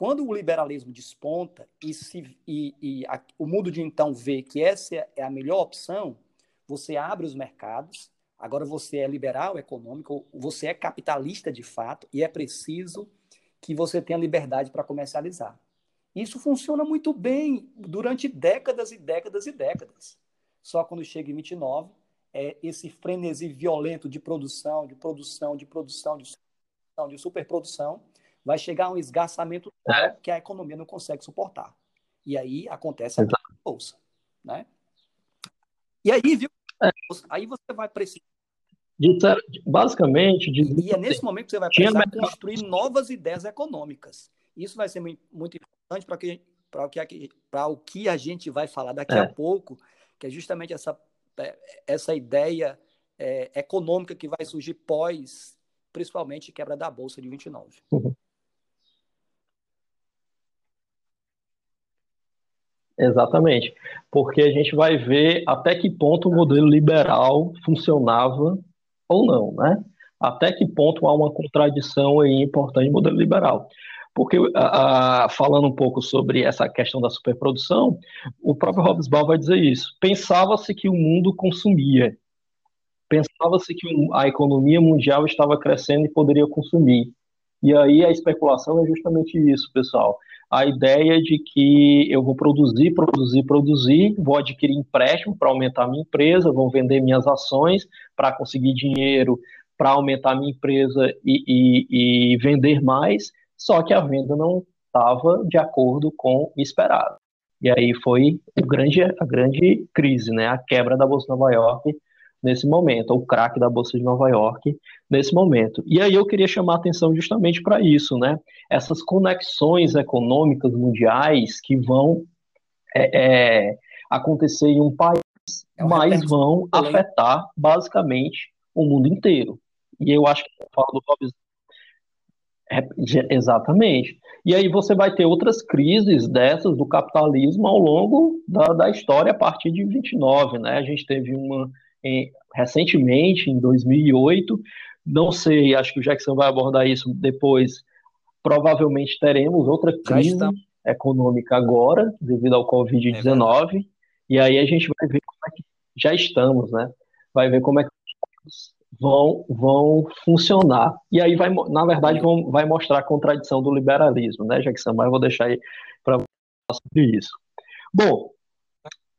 Quando o liberalismo desponta e, se, e, e a, o mundo de então vê que essa é a melhor opção, você abre os mercados, agora você é liberal econômico, você é capitalista de fato, e é preciso que você tenha liberdade para comercializar. Isso funciona muito bem durante décadas e décadas e décadas. Só quando chega em 29, é esse frenesi violento de produção, de produção, de produção, de produção, de superprodução, vai chegar a um esgarçamento é. que a economia não consegue suportar. E aí acontece a bolsa, né? E aí, viu? É. Aí você vai precisar basicamente. De... E é nesse momento que você vai precisar construir novas ideias econômicas. Isso vai ser muito importante para que para o que para o que a gente vai falar daqui é. a pouco, que é justamente essa é, essa ideia é, econômica que vai surgir pós, principalmente quebra da bolsa de 29. Uhum. Exatamente. Porque a gente vai ver até que ponto o modelo liberal funcionava ou não, né? Até que ponto há uma contradição aí importante no modelo liberal. Porque, falando um pouco sobre essa questão da superprodução, o próprio Hobsbawm vai dizer isso. Pensava-se que o mundo consumia. Pensava-se que a economia mundial estava crescendo e poderia consumir. E aí a especulação é justamente isso, pessoal. A ideia de que eu vou produzir, produzir, produzir, vou adquirir empréstimo para aumentar minha empresa, vou vender minhas ações para conseguir dinheiro para aumentar minha empresa e, e, e vender mais, só que a venda não estava de acordo com o esperado. E aí foi o grande, a grande crise, né? a quebra da Bolsa de Nova York nesse momento, o craque da Bolsa de Nova York nesse momento. E aí eu queria chamar a atenção justamente para isso, né? Essas conexões econômicas mundiais que vão é, é, acontecer em um país, é mas vão afetar basicamente o mundo inteiro. E eu acho que eu falo do Hobbes é, exatamente. E aí você vai ter outras crises dessas do capitalismo ao longo da, da história a partir de 29, né? A gente teve uma em, recentemente, em 2008, não sei, acho que o Jackson vai abordar isso depois. Provavelmente teremos outra crise econômica agora, devido ao Covid-19, é e aí a gente vai ver como é que já estamos, né? Vai ver como é que vão, vão funcionar. E aí, vai, na verdade, vão, vai mostrar a contradição do liberalismo, né, Jackson? Mas eu vou deixar aí para falar sobre isso. Bom,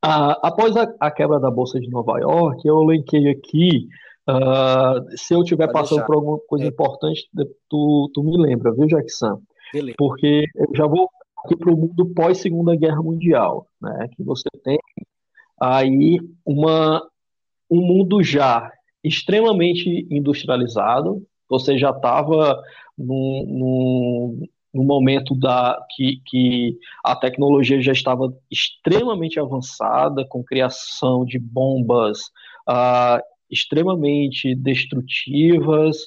a, após a, a, quebra da Bolsa de Nova York, eu elenquei aqui. Uh, se eu estiver passando deixar. por alguma coisa é. importante, tu, tu me lembra, viu, Jackson? Beleza. Porque eu já vou aqui para o mundo pós-Segunda Guerra Mundial, né? Que você tem aí uma, um mundo já extremamente industrializado, você já estava no momento da, que, que a tecnologia já estava extremamente avançada, com criação de bombas uh, extremamente destrutivas,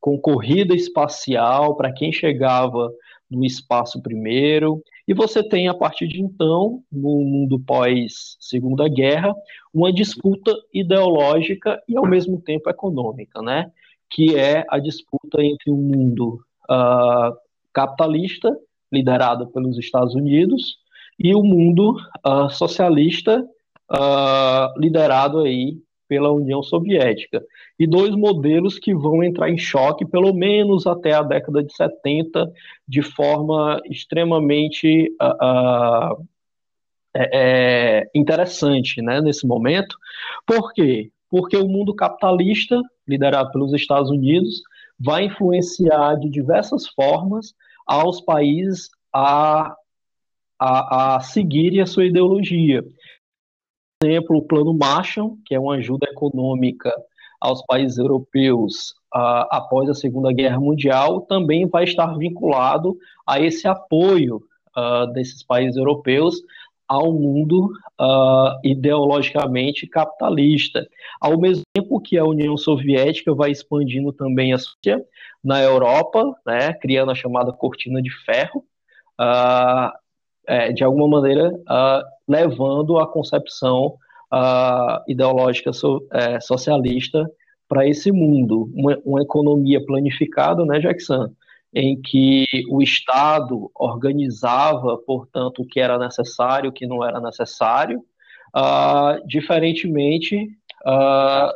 com corrida espacial para quem chegava no espaço primeiro. E você tem, a partir de então, no mundo pós-Segunda Guerra, uma disputa ideológica e, ao mesmo tempo, econômica, né? que é a disputa entre o um mundo uh, capitalista, liderado pelos Estados Unidos, e o mundo uh, socialista, uh, liderado aí pela União Soviética. E dois modelos que vão entrar em choque, pelo menos até a década de 70, de forma extremamente uh, é, interessante né, nesse momento. Por quê? Porque o mundo capitalista, liderado pelos Estados Unidos, vai influenciar de diversas formas aos países a, a, a seguirem a sua ideologia. Exemplo, o Plano Marshall, que é uma ajuda econômica aos países europeus após a Segunda Guerra Mundial, também vai estar vinculado a esse apoio uh, desses países europeus ao mundo uh, ideologicamente capitalista. Ao mesmo tempo que a União Soviética vai expandindo também a sua na Europa, né, criando a chamada cortina de ferro, é, de alguma maneira uh, levando a concepção uh, ideológica so, é, socialista para esse mundo, uma, uma, economia planificada, né, Jackson, em que o Estado organizava, portanto, o que era necessário, o que não era necessário, uh, diferentemente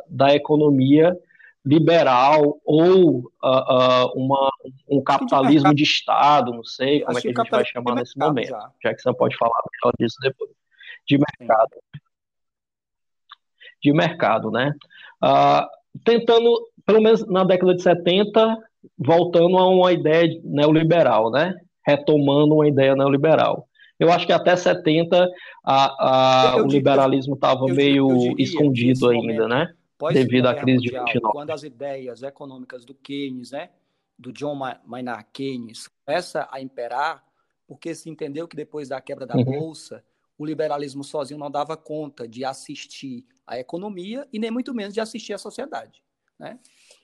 da economia liberal ou uh, uh, uma, um capitalismo de, Estado, não sei como é que a gente vai chamar nesse momento, já. você pode falar melhor disso depois. De mercado. De mercado, né? Uh, tentando, pelo menos na década de 70, voltando a uma ideia neoliberal, né? Retomando uma ideia neoliberal. Eu acho que até 70 a, a, o liberalismo estava meio escondido ainda, né? devido à crise mundial, de 29. Quando as ideias econômicas do Keynes, né, do John Maynard Keynes, começa a imperar, porque se entendeu que depois da quebra da uhum. bolsa, o liberalismo sozinho não dava conta de assistir a economia e nem muito menos de assistir a sociedade, né?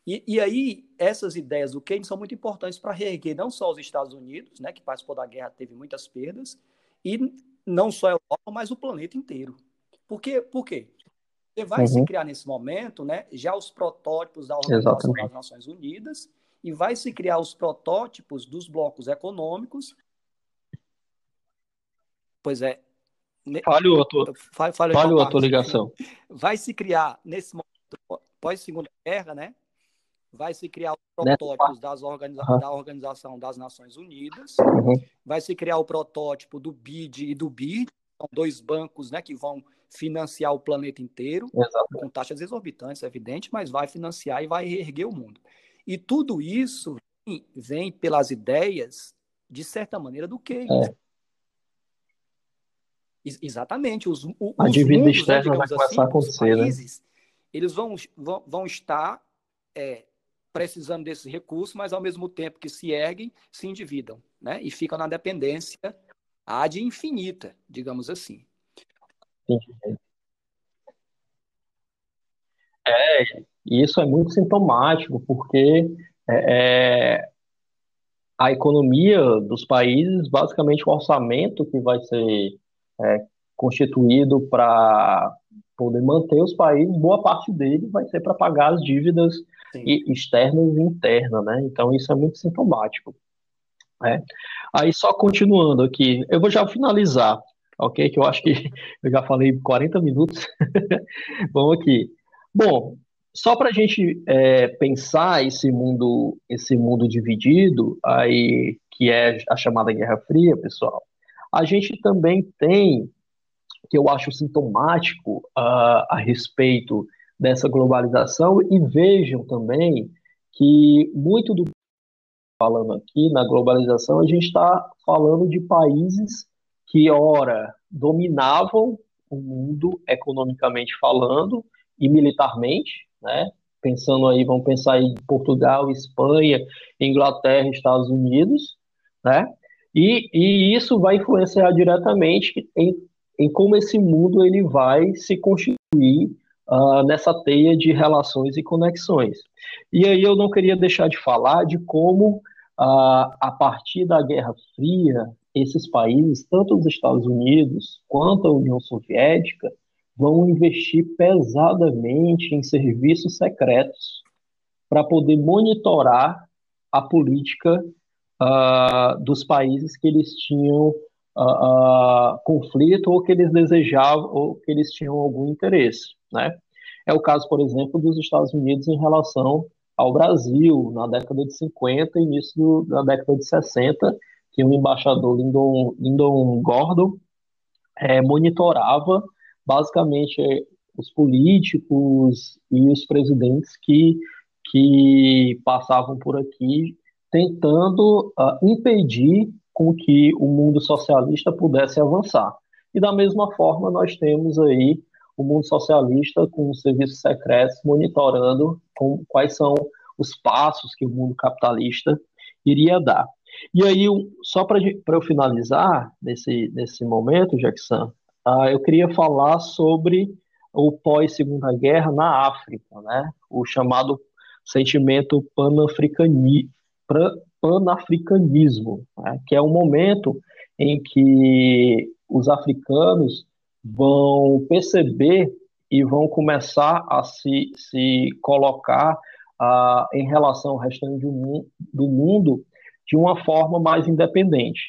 E, e aí essas ideias do Keynes são muito importantes para reerguer não só os Estados Unidos, né, que participou da guerra teve muitas perdas, e não só a Europa, mas o planeta inteiro. Por quê? Por quê? Porque vai uhum. se criar nesse momento né, já os protótipos da Organização Exatamente. das Nações Unidas e vai se criar os protótipos dos blocos econômicos. Pois é. Falhou a tua, falhou a tua ligação. Vai se criar, nesse momento, pós-segunda guerra, né? Vai se criar os protótipos das organiza uhum. da Organização das Nações Unidas, uhum. vai se criar o protótipo do BID e do BID, são dois bancos né, que vão financiar o planeta inteiro, Exato. com taxas exorbitantes, é evidente, mas vai financiar e vai reerguer o mundo. E tudo isso vem, vem pelas ideias, de certa maneira, do Keynes. É. Exatamente. Os, os a dívida mundos, né, externa né, vai começar assim, a acontecer, né? países, né? Eles vão, vão, vão estar é, precisando desses recursos, mas ao mesmo tempo que se erguem, se endividam, né? E ficam na dependência ad infinita, digamos assim. É, isso é muito sintomático, porque é, é, a economia dos países, basicamente o orçamento que vai ser é, constituído para poder manter os países, boa parte dele vai ser para pagar as dívidas e, e internas, né? Então isso é muito sintomático. Né? Aí só continuando aqui, eu vou já finalizar, ok? Que eu acho que eu já falei 40 minutos. Vamos aqui. Bom, só para a gente é, pensar esse mundo, esse mundo dividido, aí que é a chamada Guerra Fria, pessoal, a gente também tem que eu acho sintomático uh, a respeito dessa globalização e vejam também que muito do que falando aqui na globalização a gente está falando de países que ora dominavam o mundo economicamente falando e militarmente, né? Pensando aí, vamos pensar em Portugal, Espanha, Inglaterra, Estados Unidos, né? E, e isso vai influenciar diretamente em, em como esse mundo ele vai se constituir uh, nessa teia de relações e conexões. E aí eu não queria deixar de falar de como, uh, a partir da Guerra Fria, esses países, tanto os Estados Unidos quanto a União Soviética, vão investir pesadamente em serviços secretos para poder monitorar a política uh, dos países que eles tinham uh, uh, conflito ou que eles desejavam ou que eles tinham algum interesse, né? É o caso, por exemplo, dos Estados Unidos em relação ao Brasil, na década de 50 e início da década de 60, que o embaixador Lyndon, Lyndon Gordon é, monitorava basicamente os políticos e os presidentes que, que passavam por aqui tentando uh, impedir com que o mundo socialista pudesse avançar. E da mesma forma nós temos aí o mundo socialista com os serviços secretos monitorando com, quais são os passos que o mundo capitalista iria dar. E aí, só para eu finalizar nesse, nesse momento, Jackson, uh, eu queria falar sobre o pós-segunda guerra na África, né? o chamado sentimento panafricani, panafricanismo, né? que é um momento em que os africanos vão perceber e vão começar a se, se colocar uh, em relação ao restante do, do mundo de uma forma mais independente,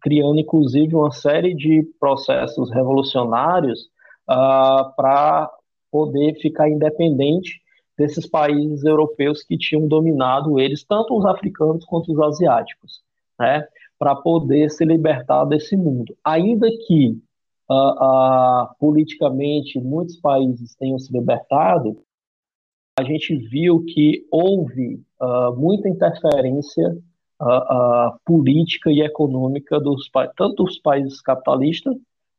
criando inclusive uma série de processos revolucionários uh, para poder ficar independente desses países europeus que tinham dominado eles, tanto os africanos quanto os asiáticos, né, para poder se libertar desse mundo. Ainda que uh, uh, politicamente muitos países tenham se libertado, a gente viu que houve uh, muita interferência política e econômica dos tanto dos países capitalistas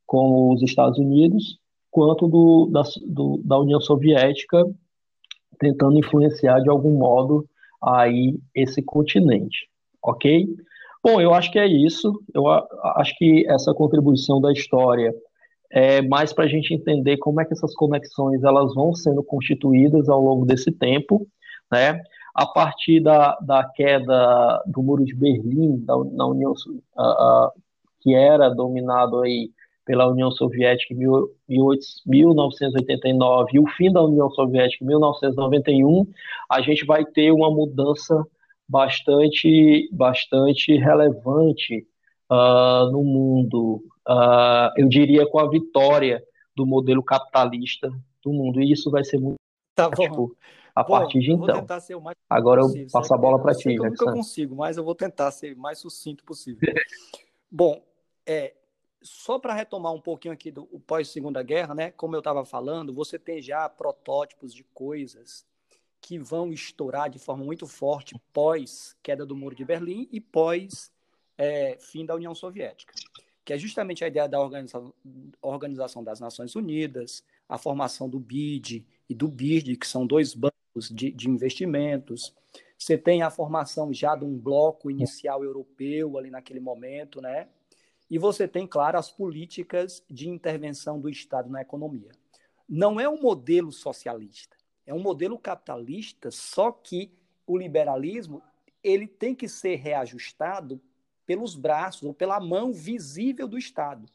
como os Estados Unidos quanto do, da, do, da União Soviética tentando influenciar de algum modo aí esse continente, ok? Bom, eu acho que é isso. Eu acho que essa contribuição da história é mais para a gente entender como é que essas conexões elas vão sendo constituídas ao longo desse tempo, né? A partir da, da queda do muro de Berlim, da, União, uh, uh, que era dominado aí pela União Soviética em 1989 e o fim da União Soviética em 1991, a gente vai ter uma mudança bastante, bastante relevante uh, no mundo. Uh, eu diria com a vitória do modelo capitalista do mundo. E isso vai ser muito tá bom. a bom, partir de então. Agora possível, eu passo a bola para ti. Eu nunca consigo, mas eu vou tentar ser mais sucinto possível. bom, é, só para retomar um pouquinho aqui do pós-segunda guerra, né? Como eu estava falando, você tem já protótipos de coisas que vão estourar de forma muito forte pós queda do muro de Berlim e pós é, fim da União Soviética, que é justamente a ideia da organização, organização das Nações Unidas, a formação do BID e do BIRD, que são dois bancos de, de investimentos. Você tem a formação já de um bloco inicial europeu ali naquele momento, né? E você tem, claro, as políticas de intervenção do Estado na economia. Não é um modelo socialista, é um modelo capitalista, só que o liberalismo ele tem que ser reajustado pelos braços ou pela mão visível do Estado.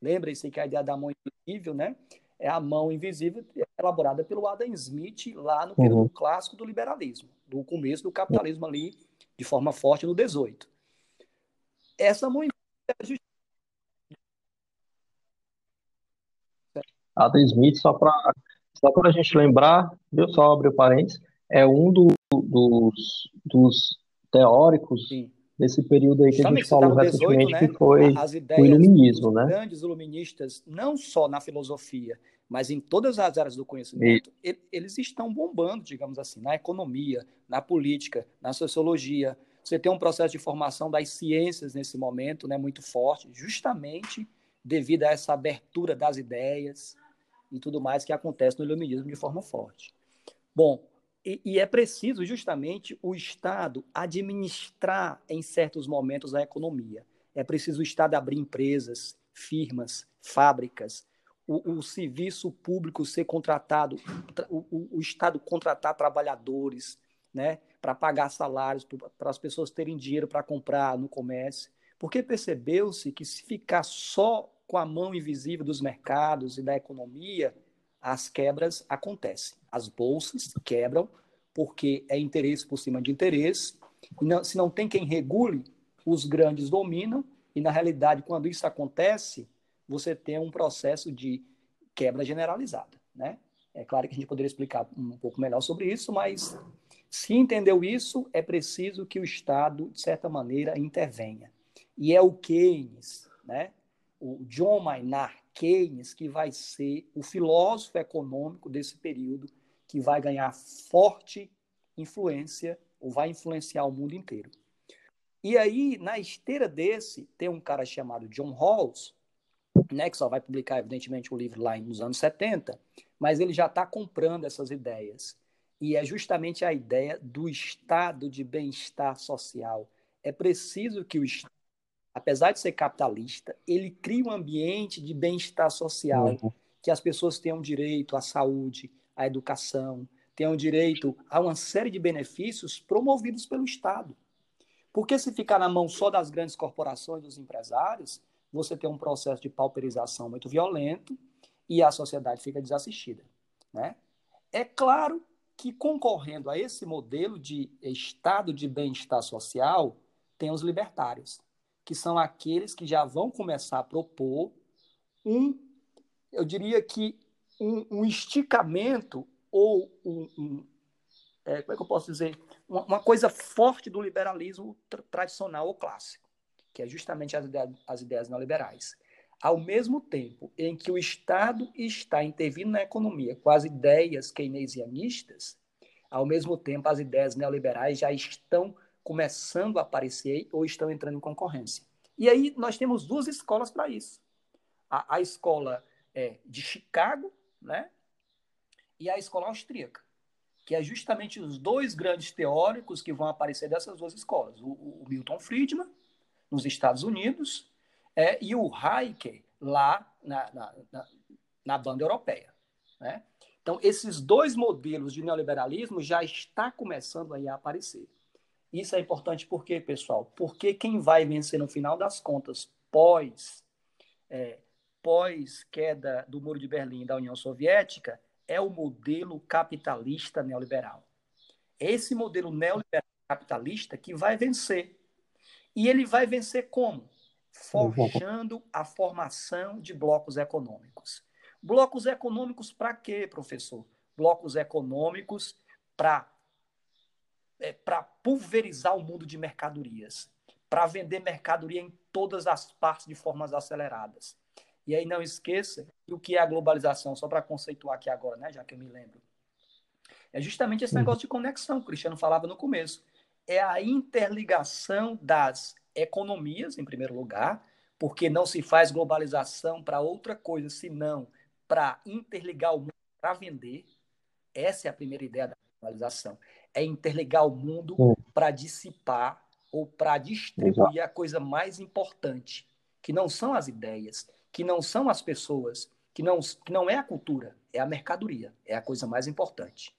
Lembre-se que a ideia da mão invisível, né, é a mão invisível elaborada pelo Adam Smith lá no período uhum. clássico do liberalismo, do começo do capitalismo ali, de forma forte no 18. Essa mão invisível é Adam Smith, só para só a gente lembrar, viu, só abrir o parênteses, é um do, dos, dos teóricos Sim. desse período aí que Justamente, a gente falou tá 18, recentemente, né? que foi As ideias o iluminismo, né? grandes iluministas, não só na filosofia, mas em todas as áreas do conhecimento, e... eles estão bombando, digamos assim, na economia, na política, na sociologia. Você tem um processo de formação das ciências nesse momento, né, muito forte, justamente devido a essa abertura das ideias, e tudo mais que acontece no iluminismo de forma forte. Bom, e, e, é preciso justamente o Estado administrar em certos momentos a economia. É preciso o Estado abrir empresas, firmas, fábricas, o, o serviço público ser contratado, o, o, o Estado contratar trabalhadores, né, para pagar salários, para as pessoas terem dinheiro para comprar no comércio. Porque percebeu-se que se ficar só com a mão invisível dos mercados e da economia, as quebras acontecem. As bolsas quebram porque é interesse por cima de interesse. Não, se não tem quem regule, os grandes dominam. E, na realidade, quando isso acontece, você tem um processo de quebra generalizada. Né? É claro que a gente poderia explicar um pouco melhor sobre isso, mas se entendeu isso, é preciso que o Estado, de certa maneira, intervenha. E é o Keynes, né? O John Maynard Keynes, que vai ser o filósofo econômico desse período, que vai ganhar forte influência, ou vai influenciar o mundo inteiro. E aí, na esteira desse, tem um cara chamado John Rawls, né, que só vai publicar, evidentemente, o livro lá nos anos 70, mas ele já está comprando essas ideias. E é justamente a ideia do estado de bem-estar social. É preciso que o Estado apesar de ser capitalista, ele cria um ambiente de bem-estar social, uhum. que as pessoas tenham direito à saúde, à educação, tenham direito a uma série de benefícios promovidos pelo Estado. Porque se ficar na mão só das grandes corporações, dos empresários, você tem um processo de pauperização muito violento e a sociedade fica desassistida. Né? É claro que concorrendo a esse modelo de estado de bem-estar social, tem os libertários que são aqueles que já vão começar a propor um, eu diria que um, um esticamento ou um, um é, como é que eu posso dizer, uma, uma coisa forte do liberalismo tra tradicional ou clássico, que é justamente as ideias, as ideias neoliberais. Ao mesmo tempo em que o Estado está intervindo na economia com as ideias keynesianistas, ao mesmo tempo as ideias neoliberais já estão começando a aparecer ou estão entrando em concorrência. E aí nós temos duas escolas para isso. A, a escola é, de Chicago, né? E a escola austríaca, que é justamente os dois grandes teóricos que vão aparecer dessas duas escolas. O, o Milton Friedman, nos Estados Unidos, é, e o Hayek, lá na, na, na, na banda europeia. Né? Então, esses dois modelos de neoliberalismo já está começando aí a aparecer. Isso é importante por quê, pessoal? Porque quem vai vencer no final das contas, pós é, pós queda do Muro de Berlim da União Soviética é o modelo capitalista neoliberal. Esse modelo neoliberal capitalista que vai vencer. E ele vai vencer como? Forjando a formação de blocos econômicos. Blocos econômicos para quê, professor? Blocos econômicos para é, para pulverizar o mundo de mercadorias, para vender mercadoria em todas as partes de formas aceleradas. E aí não esqueça o que é a globalização, só para conceituar aqui agora, né, já que eu me lembro. É justamente esse negócio de conexão que o Cristiano falava no começo. É a interligação das economias, em primeiro lugar, porque não se faz globalização para outra coisa, senão para interligar o mundo para vender. Essa é a primeira ideia da globalização. É interligar o mundo para dissipar ou para distribuir a coisa mais importante, que não são as ideias, que não são as pessoas, que não, que não é a cultura, é a mercadoria, é a coisa mais importante.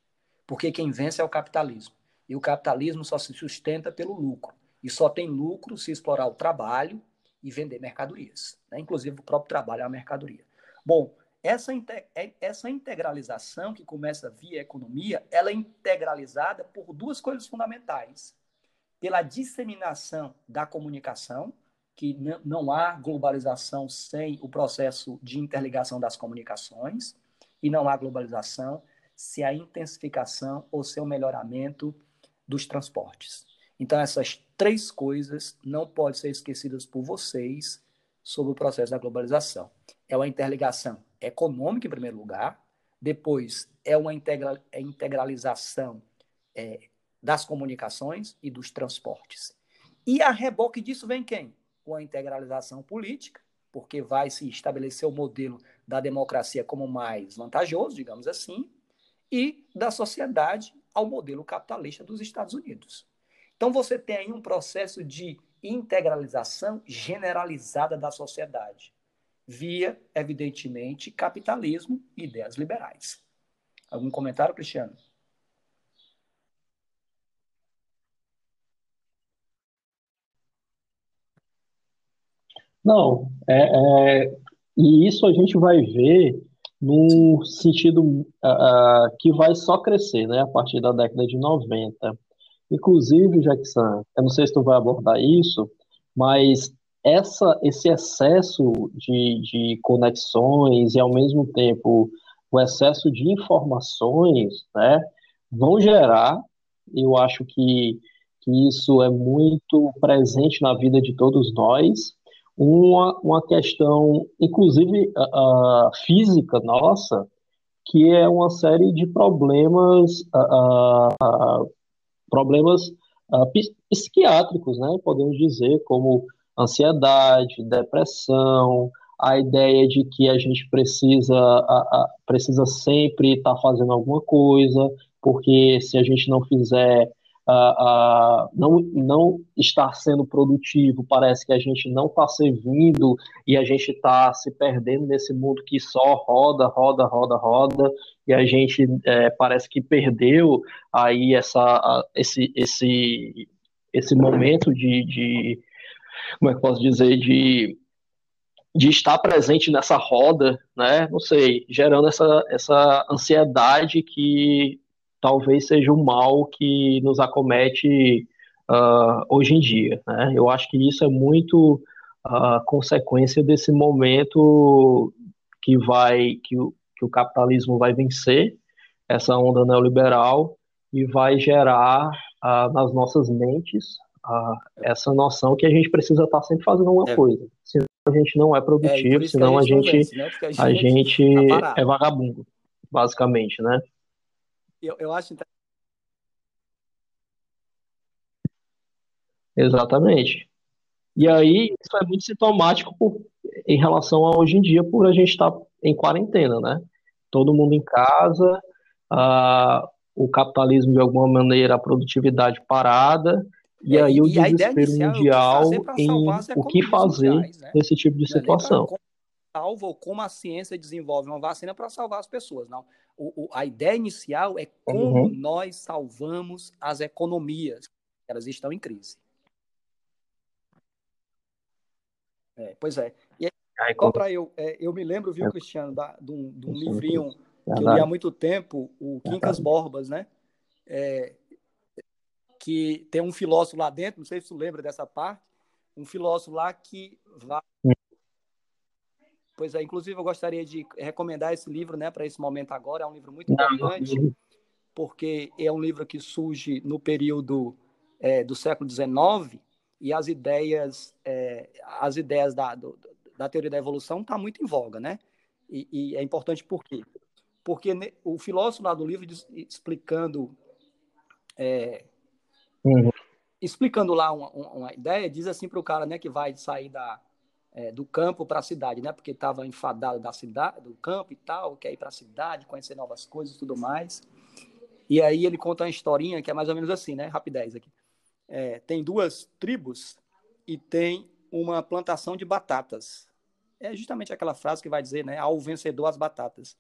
Porque quem vence é o capitalismo. E o capitalismo só se sustenta pelo lucro. E só tem lucro se explorar o trabalho e vender mercadorias. Né? Inclusive, o próprio trabalho é uma mercadoria. Bom, essa, é, essa integralização que começa via economia, ela é integralizada por duas coisas fundamentais. Pela disseminação da comunicação, que não há globalização sem o processo de interligação das comunicações, e não há globalização se a intensificação ou seu melhoramento dos transportes. Então, essas três coisas não podem ser esquecidas por vocês sobre o processo da globalização. É uma interligação econômica, em primeiro lugar, depois é uma integra é integralização é, das comunicações e dos transportes. E a reboque disso vem quem? Com a integralização política, porque vai se estabelecer o modelo da democracia como mais vantajoso, digamos assim, e da sociedade ao modelo capitalista dos Estados Unidos. Então você tem aí um processo de integralização generalizada da sociedade, via, evidentemente, capitalismo e ideias liberais. Algum comentário, Cristiano? Não, é, é, e isso a gente vai ver num sentido uh, que vai só crescer, né, a partir da década de 90. Inclusive, Jackson, eu não sei se tu vai abordar isso, mas essa, esse excesso de, de conexões e, ao mesmo tempo, o excesso de informações, né, vão gerar, eu acho que, que isso é muito presente na vida de todos nós, uma, uma questão, inclusive uh, física nossa, que é uma série de problemas, uh, problemas psiquiátricos, né? Podemos dizer, como ansiedade, depressão, a ideia de que a gente precisa, precisa sempre estar tá fazendo alguma coisa, porque se a gente não fizer uh, não, não estar sendo produtivo, parece que a gente não está servindo e a gente está se perdendo nesse mundo que só roda, roda, roda, roda, e a gente é, parece que perdeu aí essa, esse, esse, esse momento de, de, como é que posso dizer, de de estar presente nessa roda, né? Não sei, gerando essa, essa ansiedade que talvez seja o mal que nos acomete uh, hoje em dia. Né? Eu acho que isso é muito uh, consequência desse momento que vai que o, que o capitalismo vai vencer essa onda neoliberal e vai gerar uh, nas nossas mentes uh, essa noção que a gente precisa estar sempre fazendo alguma é. coisa. Senão a gente não é produtivo, é, senão a gente, a gente, né? a gente tá é vagabundo, basicamente, né? eu, eu acho Exatamente. E aí, isso é muito sintomático por, em relação a hoje em dia, por a gente estar tá em quarentena, né? Todo mundo em casa, uh, o capitalismo, de alguma maneira, a produtividade parada, e é, aí o desespero mundial em o que fazer mundiais, né? nesse tipo de situação salva ou como a ciência desenvolve uma vacina para salvar as pessoas. Não. O, o, a ideia inicial é como uhum. nós salvamos as economias. Elas estão em crise. É, pois é. E, Só para eu, é, eu me lembro, viu, Cristiano, da, de, um, de um livrinho que eu li há muito tempo, o Quincas Borbas, né? É, que tem um filósofo lá dentro, não sei se você lembra dessa parte, um filósofo lá que vai. Pois é, inclusive eu gostaria de recomendar esse livro, né, para esse momento agora. É um livro muito importante, porque é um livro que surge no período é, do século XIX e as ideias, é, as ideias da, do, da teoria da evolução estão tá muito em voga, né? E, e, é importante por quê? Porque o filósofo lá do livro explicando é, uhum. explicando lá uma, uma, ideia, diz assim para o cara né, que vai sair da, é, do campo para a cidade, né? Porque estava enfadado da cidade, do campo e tal, quer ir para a cidade, conhecer novas coisas e tudo mais. E aí ele conta uma historinha que é mais ou menos assim, né? Rapidez aqui. É, tem duas tribos e tem uma plantação de batatas. É justamente aquela frase que vai dizer, né? Ao vencedor as batatas.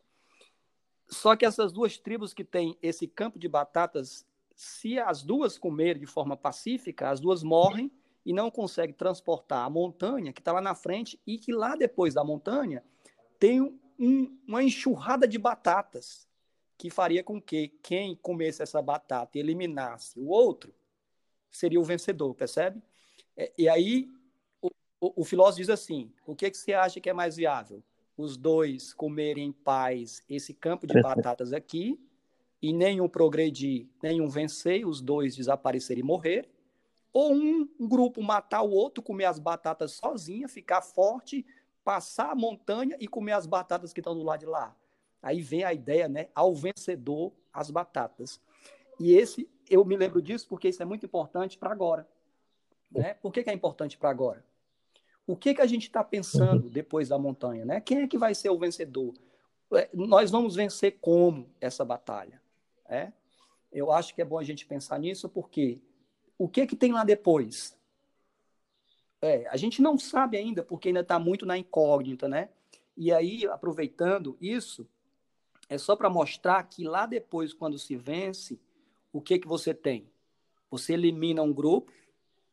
Só que essas duas tribos que têm esse campo de batatas, se as duas comerem de forma pacífica, as duas morrem e não consegue transportar a montanha que está lá na frente e que lá depois da montanha tem um, uma enxurrada de batatas que faria com que quem comesse essa batata e eliminasse o outro seria o vencedor, percebe? É, e aí o, o, o, filósofo diz assim: o que, que você acha que é mais viável? Os dois comerem em paz esse campo de batatas aqui e nenhum progredir, nenhum vencer, os dois desaparecerem e morrer, ou um grupo matar o outro, comer as batatas sozinha, ficar forte, passar a montanha e comer as batatas que estão do lado de lá. Aí vem a ideia, né? Ao vencedor, as batatas. E esse, eu me lembro disso porque isso é muito importante para agora. Né? Por que, que é importante para agora? O que, que a gente está pensando depois da montanha? Né? Quem é que vai ser o vencedor? É, nós vamos vencer como essa batalha? É? Eu acho que é bom a gente pensar nisso porque o que que tem lá depois? É, a gente não sabe ainda, porque ainda está muito na incógnita, né? E aí, aproveitando isso, é só para mostrar que lá depois, quando se vence, o que que você tem? Você elimina um grupo,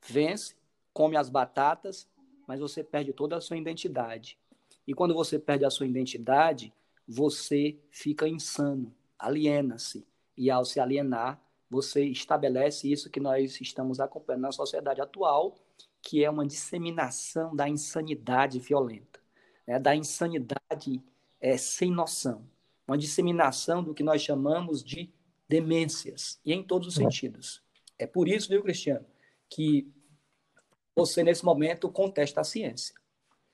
vence, come as batatas, mas você perde toda a sua identidade. E quando você perde a sua identidade, você fica insano, aliena-se. E ao se alienar, você estabelece isso que nós estamos acompanhando na sociedade atual, que é uma disseminação da insanidade violenta, né? da insanidade é, sem noção, uma disseminação do que nós chamamos de demências, e em todos os sentidos. É por isso, viu, Cristiano, que você, nesse momento, contesta a ciência,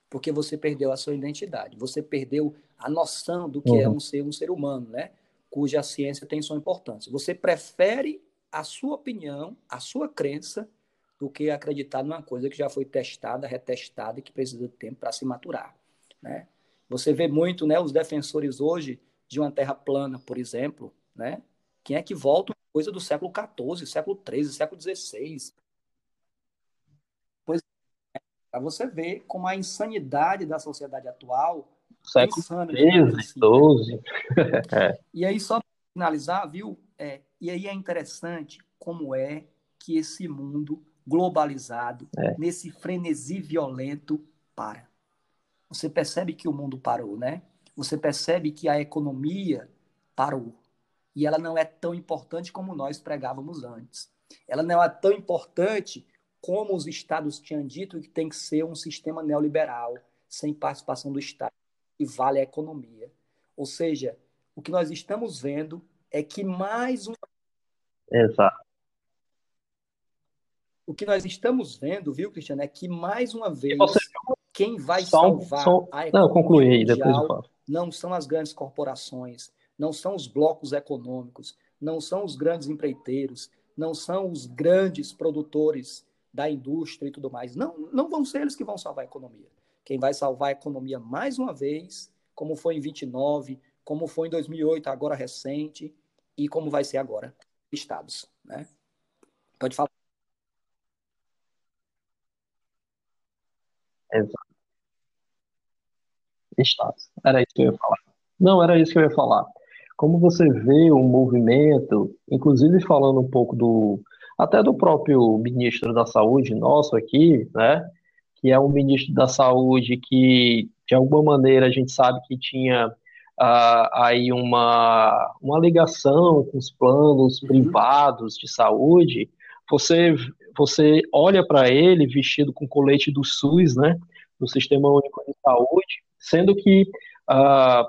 porque você perdeu a sua identidade, você perdeu a noção do que é uhum. é um ser, um ser humano, né? Cuja ciência tem sua importância. Você prefere a sua opinião, a sua crença, do que acreditar numa coisa que já foi testada, retestada e que precisa de tempo para se maturar. Né? Você vê muito né, os defensores hoje de uma terra plana, por exemplo, né? quem é que volta coisa do século XIV, século XIII, século XVI. Pois é, para você ver como a insanidade da sociedade atual século XIII, XII. Né? e aí, só para finalizar, viu? É, e aí é interessante como é que esse mundo globalizado, é. nesse frenesi violento, para. Você percebe que o mundo parou, né? Você percebe que a economia parou. E ela não é tão importante como nós pregávamos antes. Ela não é tão importante como os estados tinham dito que tem que ser um sistema neoliberal, sem participação do Estado e vale a economia. Ou seja, o que nós estamos vendo é que mais uma. Exato. O que nós estamos vendo, viu, Cristiano, é que mais uma vez você... quem vai só, salvar só... a economia não, concluí aí, depois eu falo. não são as grandes corporações, não são os blocos econômicos, não são os grandes empreiteiros, não são os grandes produtores da indústria e tudo mais. Não, não vão ser eles que vão salvar a economia. Quem vai salvar a economia mais uma vez, como foi em 29, como foi em 2008, agora recente, e como vai ser agora, estados. Né? Pode falar. Exato. Estados. Era isso que eu ia falar. Não, era isso que eu ia falar. Como você vê o movimento, inclusive falando um pouco do, até do próprio ministro da Saúde nosso aqui, né? Que é um ministro da Saúde que de alguma maneira a gente sabe que tinha uh, aí uma, uma ligação com os planos uhum. privados de saúde, você, você olha para ele vestido com colete do SUS, né, do Sistema Único de Saúde, sendo que uh,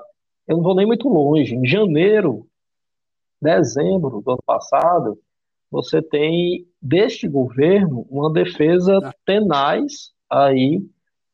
eu não vou nem muito longe, em janeiro, dezembro do ano passado, você tem deste governo uma defesa ah. tenaz aí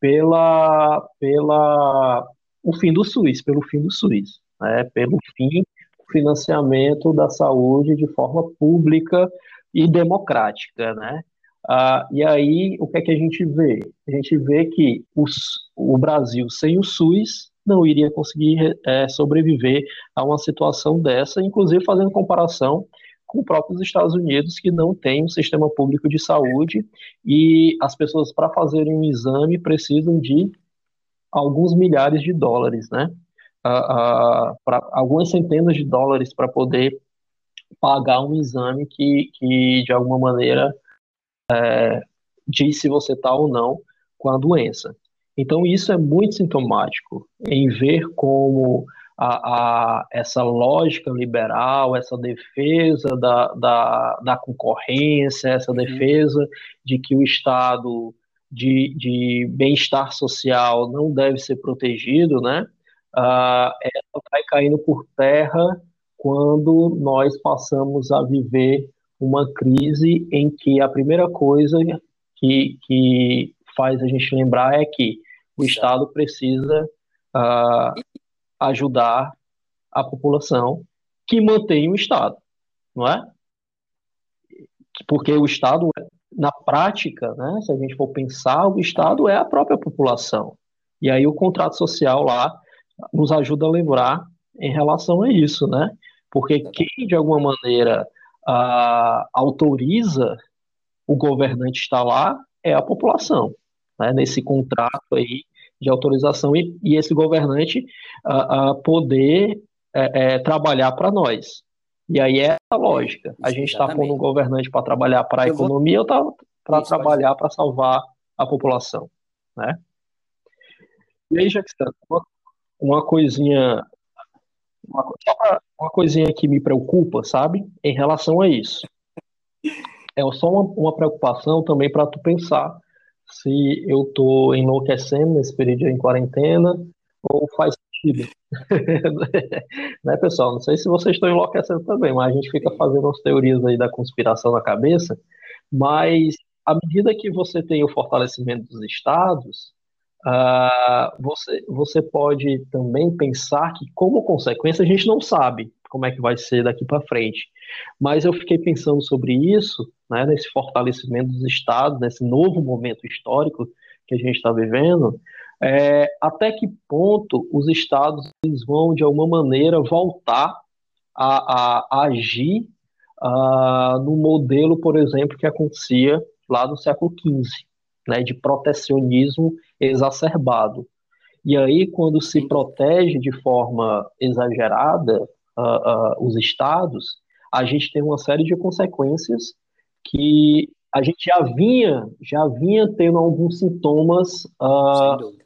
pela, pela o fim do SUS, pelo fim do SUS, né, pelo fim do financiamento da saúde de forma pública e democrática, né? Ah, e aí, o que é que a gente vê? A gente vê que os, o Brasil sem o SUS não iria conseguir é, sobreviver a uma situação dessa, inclusive fazendo comparação com os próprios Estados Unidos, que não tem um sistema público de saúde e as pessoas, para fazerem um exame, precisam de alguns milhares de dólares, né? Uh, uh, pra, algumas centenas de dólares para poder pagar um exame que, que de alguma maneira, é, diz se você está ou não com a doença. Então, isso é muito sintomático em ver como a, a, essa lógica liberal, essa defesa da, da, da concorrência, essa uhum. defesa de que o Estado de, de bem-estar social não deve ser protegido, né? Uh, ela vai caindo por terra quando nós passamos a viver uma crise em que a primeira coisa que, que faz a gente lembrar é que o Estado precisa uh, ajudar a população que mantém o Estado, não é? Porque o Estado, na prática, né, se a gente for pensar, o Estado é a própria população. E aí o contrato social lá nos ajuda a lembrar em relação a isso, né? Porque quem, de alguma maneira, autoriza o governante estar lá é a população, né? Nesse contrato aí de autorização e, e esse governante uh, uh, poder é, é, trabalhar para nós. E aí é a lógica. A gente está pondo um governante para trabalhar para a economia ou tá para trabalhar para salvar a população, né? E aí, Jackson, uma, uma coisinha, uma, uma coisinha que me preocupa, sabe, em relação a isso. É só uma, uma preocupação também para tu pensar se eu estou enlouquecendo nesse período em quarentena ou faz sentido. né, pessoal? Não sei se vocês estão enlouquecendo também, mas a gente fica fazendo as teorias aí da conspiração na cabeça. Mas à medida que você tem o fortalecimento dos estados, uh, você, você pode também pensar que, como consequência, a gente não sabe como é que vai ser daqui para frente. Mas eu fiquei pensando sobre isso, né, nesse fortalecimento dos estados, nesse novo momento histórico que a gente está vivendo, é, até que ponto os estados eles vão, de alguma maneira, voltar a, a, a agir uh, no modelo, por exemplo, que acontecia lá no século XV, né, de protecionismo exacerbado. E aí, quando se protege de forma exagerada, uh, uh, os estados, a gente tem uma série de consequências que a gente já vinha, já vinha tendo alguns sintomas uh,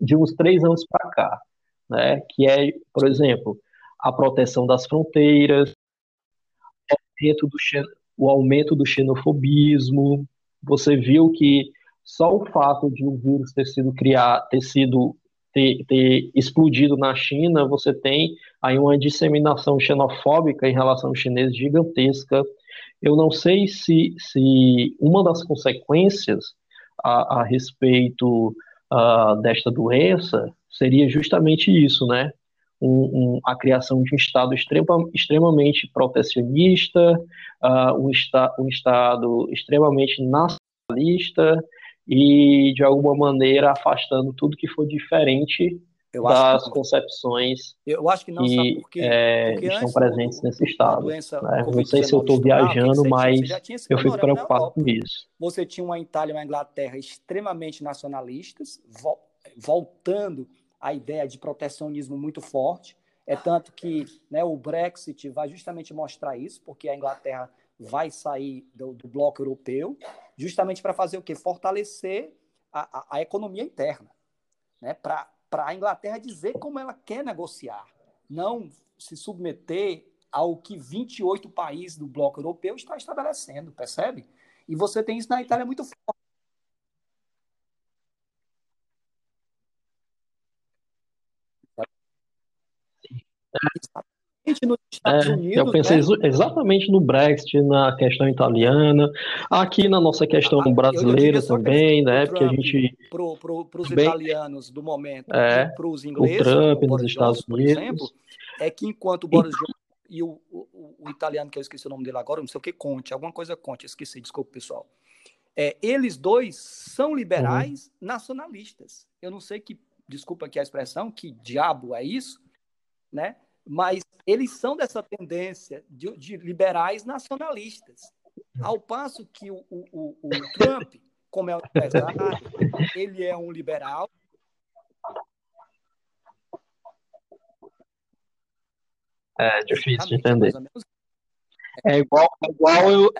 de uns três anos para cá, né? Que é, por exemplo, a proteção das fronteiras, o aumento do, o aumento do xenofobismo. Você viu que só o fato de o vírus ter sido criado, ter sido ter, ter explodido na China, você tem aí uma disseminação xenofóbica em relação aos chineses gigantesca. Eu não sei se, se uma das consequências a, a respeito uh, desta doença seria justamente isso, né? Um, um, a criação de um Estado extrema, extremamente protecionista, uh, um, esta, um Estado extremamente nacionalista, e, de alguma maneira, afastando tudo que for diferente das que, concepções eu acho que, não, que porque, é, porque estão presentes do, nesse estado. Né? Não sei se eu estou viajando, mas eu fico preocupado com isso. Você tinha uma Itália e uma Inglaterra extremamente nacionalistas, voltando à ideia de protecionismo muito forte. É tanto que né, o Brexit vai justamente mostrar isso, porque a Inglaterra vai sair do, do bloco europeu, justamente para fazer o quê? Fortalecer a, a, a, economia interna. né, para a Inglaterra dizer como ela quer negociar, não se submeter ao que 28 países do bloco europeu estão estabelecendo, percebe? E você tem isso na Itália muito forte. Nos Estados é, Unidos. Eu pensei né? exatamente no Brexit, na questão italiana, aqui na nossa questão ah, brasileira também, né? Porque a gente. Para os italianos do momento é, para os ingleses, o Trump nos Estados Johnson, Unidos. Exemplo, é que enquanto o Boris Johnson e o, o, o, italiano, que eu esqueci o nome dele agora, não sei o que, Conte, alguma coisa Conte, esqueci, desculpa, pessoal. É, eles dois são liberais uhum. nacionalistas. Eu não sei que, desculpa aqui a expressão, que diabo é isso, né? Mas eles são dessa tendência de, de liberais nacionalistas. Ao passo que o, o, o Trump, como é um empresário, ele é um liberal. É difícil de entender. É igual, é igual eu,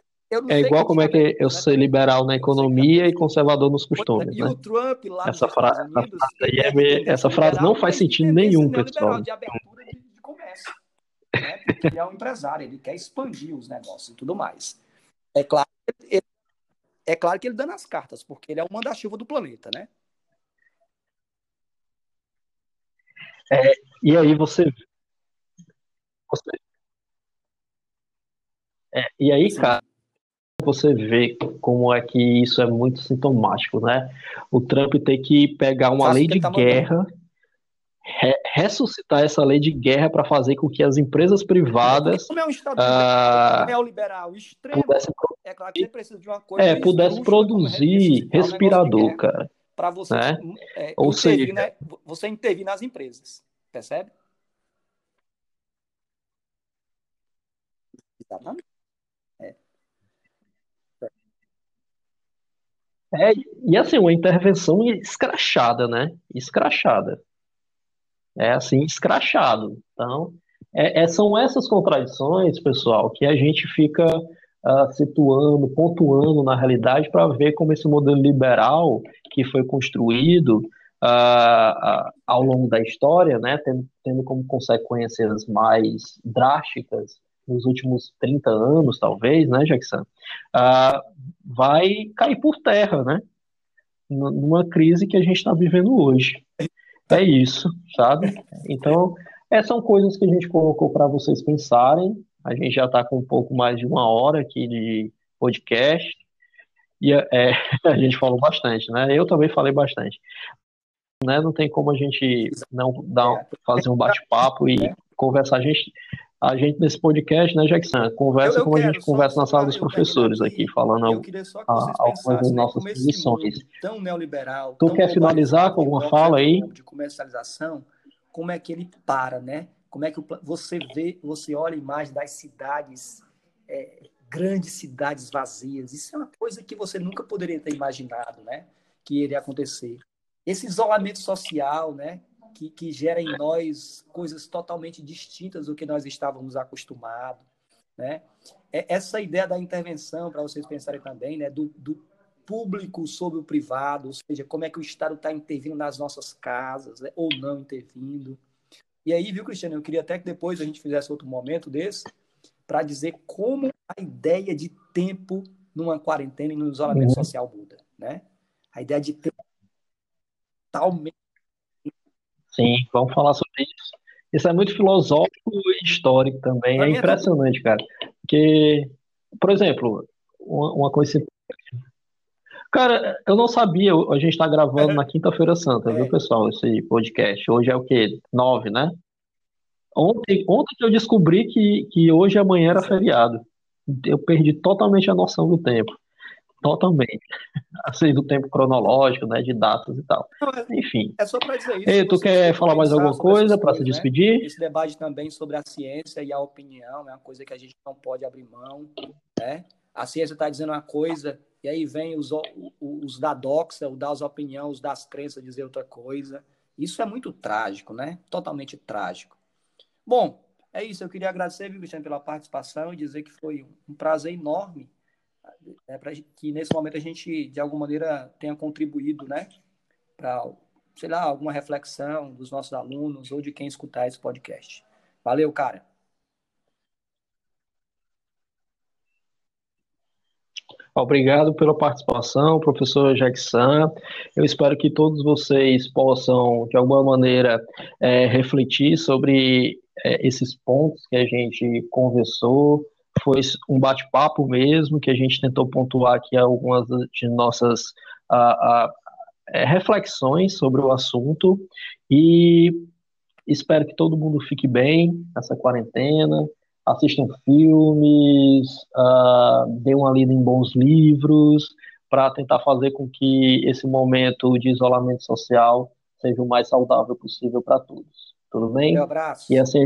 é igual como é que eu né? ser liberal na economia e conservador nos costumes, e né? o Trump lá essa frase, Unidos, é, essa frase não faz sentido nenhum, pessoal. De abertura de comércio. Né? Porque ele é um empresário, ele quer expandir os negócios e tudo mais. É claro, ele, é claro que ele dá nas cartas, porque ele é o manda-chuva do planeta, né? É, e aí você. você é, e aí, Sim. cara, você vê como é que isso é muito sintomático, né? O Trump tem que pegar uma lei de tá guerra. Re ressuscitar essa lei de guerra para fazer com que as empresas privadas como é um estado uh, neoliberal extremo pudesse, é claro que você precisa de uma coisa é, pudesse produzir respirador, cara para você né? é, ou seja né? você intervir nas empresas percebe exatamente é. É, e assim, uma intervenção escrachada, né? Escrachada é assim, escrachado. Então, é, é, são essas contradições, pessoal, que a gente fica uh, situando, pontuando na realidade para ver como esse modelo liberal que foi construído uh, uh, ao longo da história, né, tendo, tendo como consequências mais drásticas nos últimos 30 anos, talvez, né, Jackson, vai cair por terra, né, numa crise que a gente está vivendo hoje. É isso, sabe? Então, essas são coisas que a gente colocou para vocês pensarem. A gente já está com um pouco mais de uma hora aqui de podcast. E é, a gente falou bastante, né? Eu também falei bastante. Né? Não tem como a gente não dar, fazer um bate-papo e conversar. A gente a gente nesse podcast, né, Jackson, conversa eu, eu como a gente conversa na sala dos professores aqui, falando algumas das nossas posições. Tão neoliberal. Tu tão quer finalizar com alguma fala aí? De comercialização, como é que ele para, né? Como é que você vê, você olha a imagem das cidades, é, grandes cidades vazias. Isso é uma coisa que você nunca poderia ter imaginado, né? Que iria acontecer. Esse isolamento social, né? Que, que gera em nós coisas totalmente distintas do que nós estávamos acostumados. Né? É essa ideia da intervenção, para vocês pensarem também, né? do, do público sobre o privado, ou seja, como é que o Estado está intervindo nas nossas casas, né? ou não intervindo. E aí, viu, Cristiano, eu queria até que depois a gente fizesse outro momento desse, para dizer como a ideia de tempo numa quarentena e no isolamento uhum. social muda. Né? A ideia de tempo totalmente Sim, vamos falar sobre isso. Isso é muito filosófico e histórico também. É, é impressionante, cara. Porque, por exemplo, uma, uma coisa. Cara, eu não sabia, a gente está gravando na Quinta-feira Santa, viu, é. pessoal, esse podcast. Hoje é o quê? Nove, né? Ontem, ontem que eu descobri que, que hoje e amanhã era feriado. Eu perdi totalmente a noção do tempo. Totalmente. Assim, do tempo cronológico, né? De datas e tal. É, Enfim. É só para dizer isso. Ei, tu quer falar mais alguma coisa para se né? despedir? Né? Esse debate também sobre a ciência e a opinião é uma coisa que a gente não pode abrir mão, né? A ciência está dizendo uma coisa e aí vem os, os da doxa, os das opiniões, os das crenças dizer outra coisa. Isso é muito trágico, né? Totalmente trágico. Bom, é isso. Eu queria agradecer, viu, Cristiano, pela participação e dizer que foi um prazer enorme é para que nesse momento a gente de alguma maneira tenha contribuído, né, para sei lá, alguma reflexão dos nossos alunos ou de quem escutar esse podcast. Valeu, cara. Obrigado pela participação, professor Jackson. Eu espero que todos vocês possam, de alguma maneira, é, refletir sobre é, esses pontos que a gente conversou. Foi um bate-papo mesmo, que a gente tentou pontuar aqui algumas de nossas a, é, reflexões sobre o assunto. E espero que todo mundo fique bem nessa quarentena assistam filmes, uh, dê uma lida em bons livros, para tentar fazer com que esse momento de isolamento social seja o mais saudável possível para todos. Tudo bem? Um abraço. E assim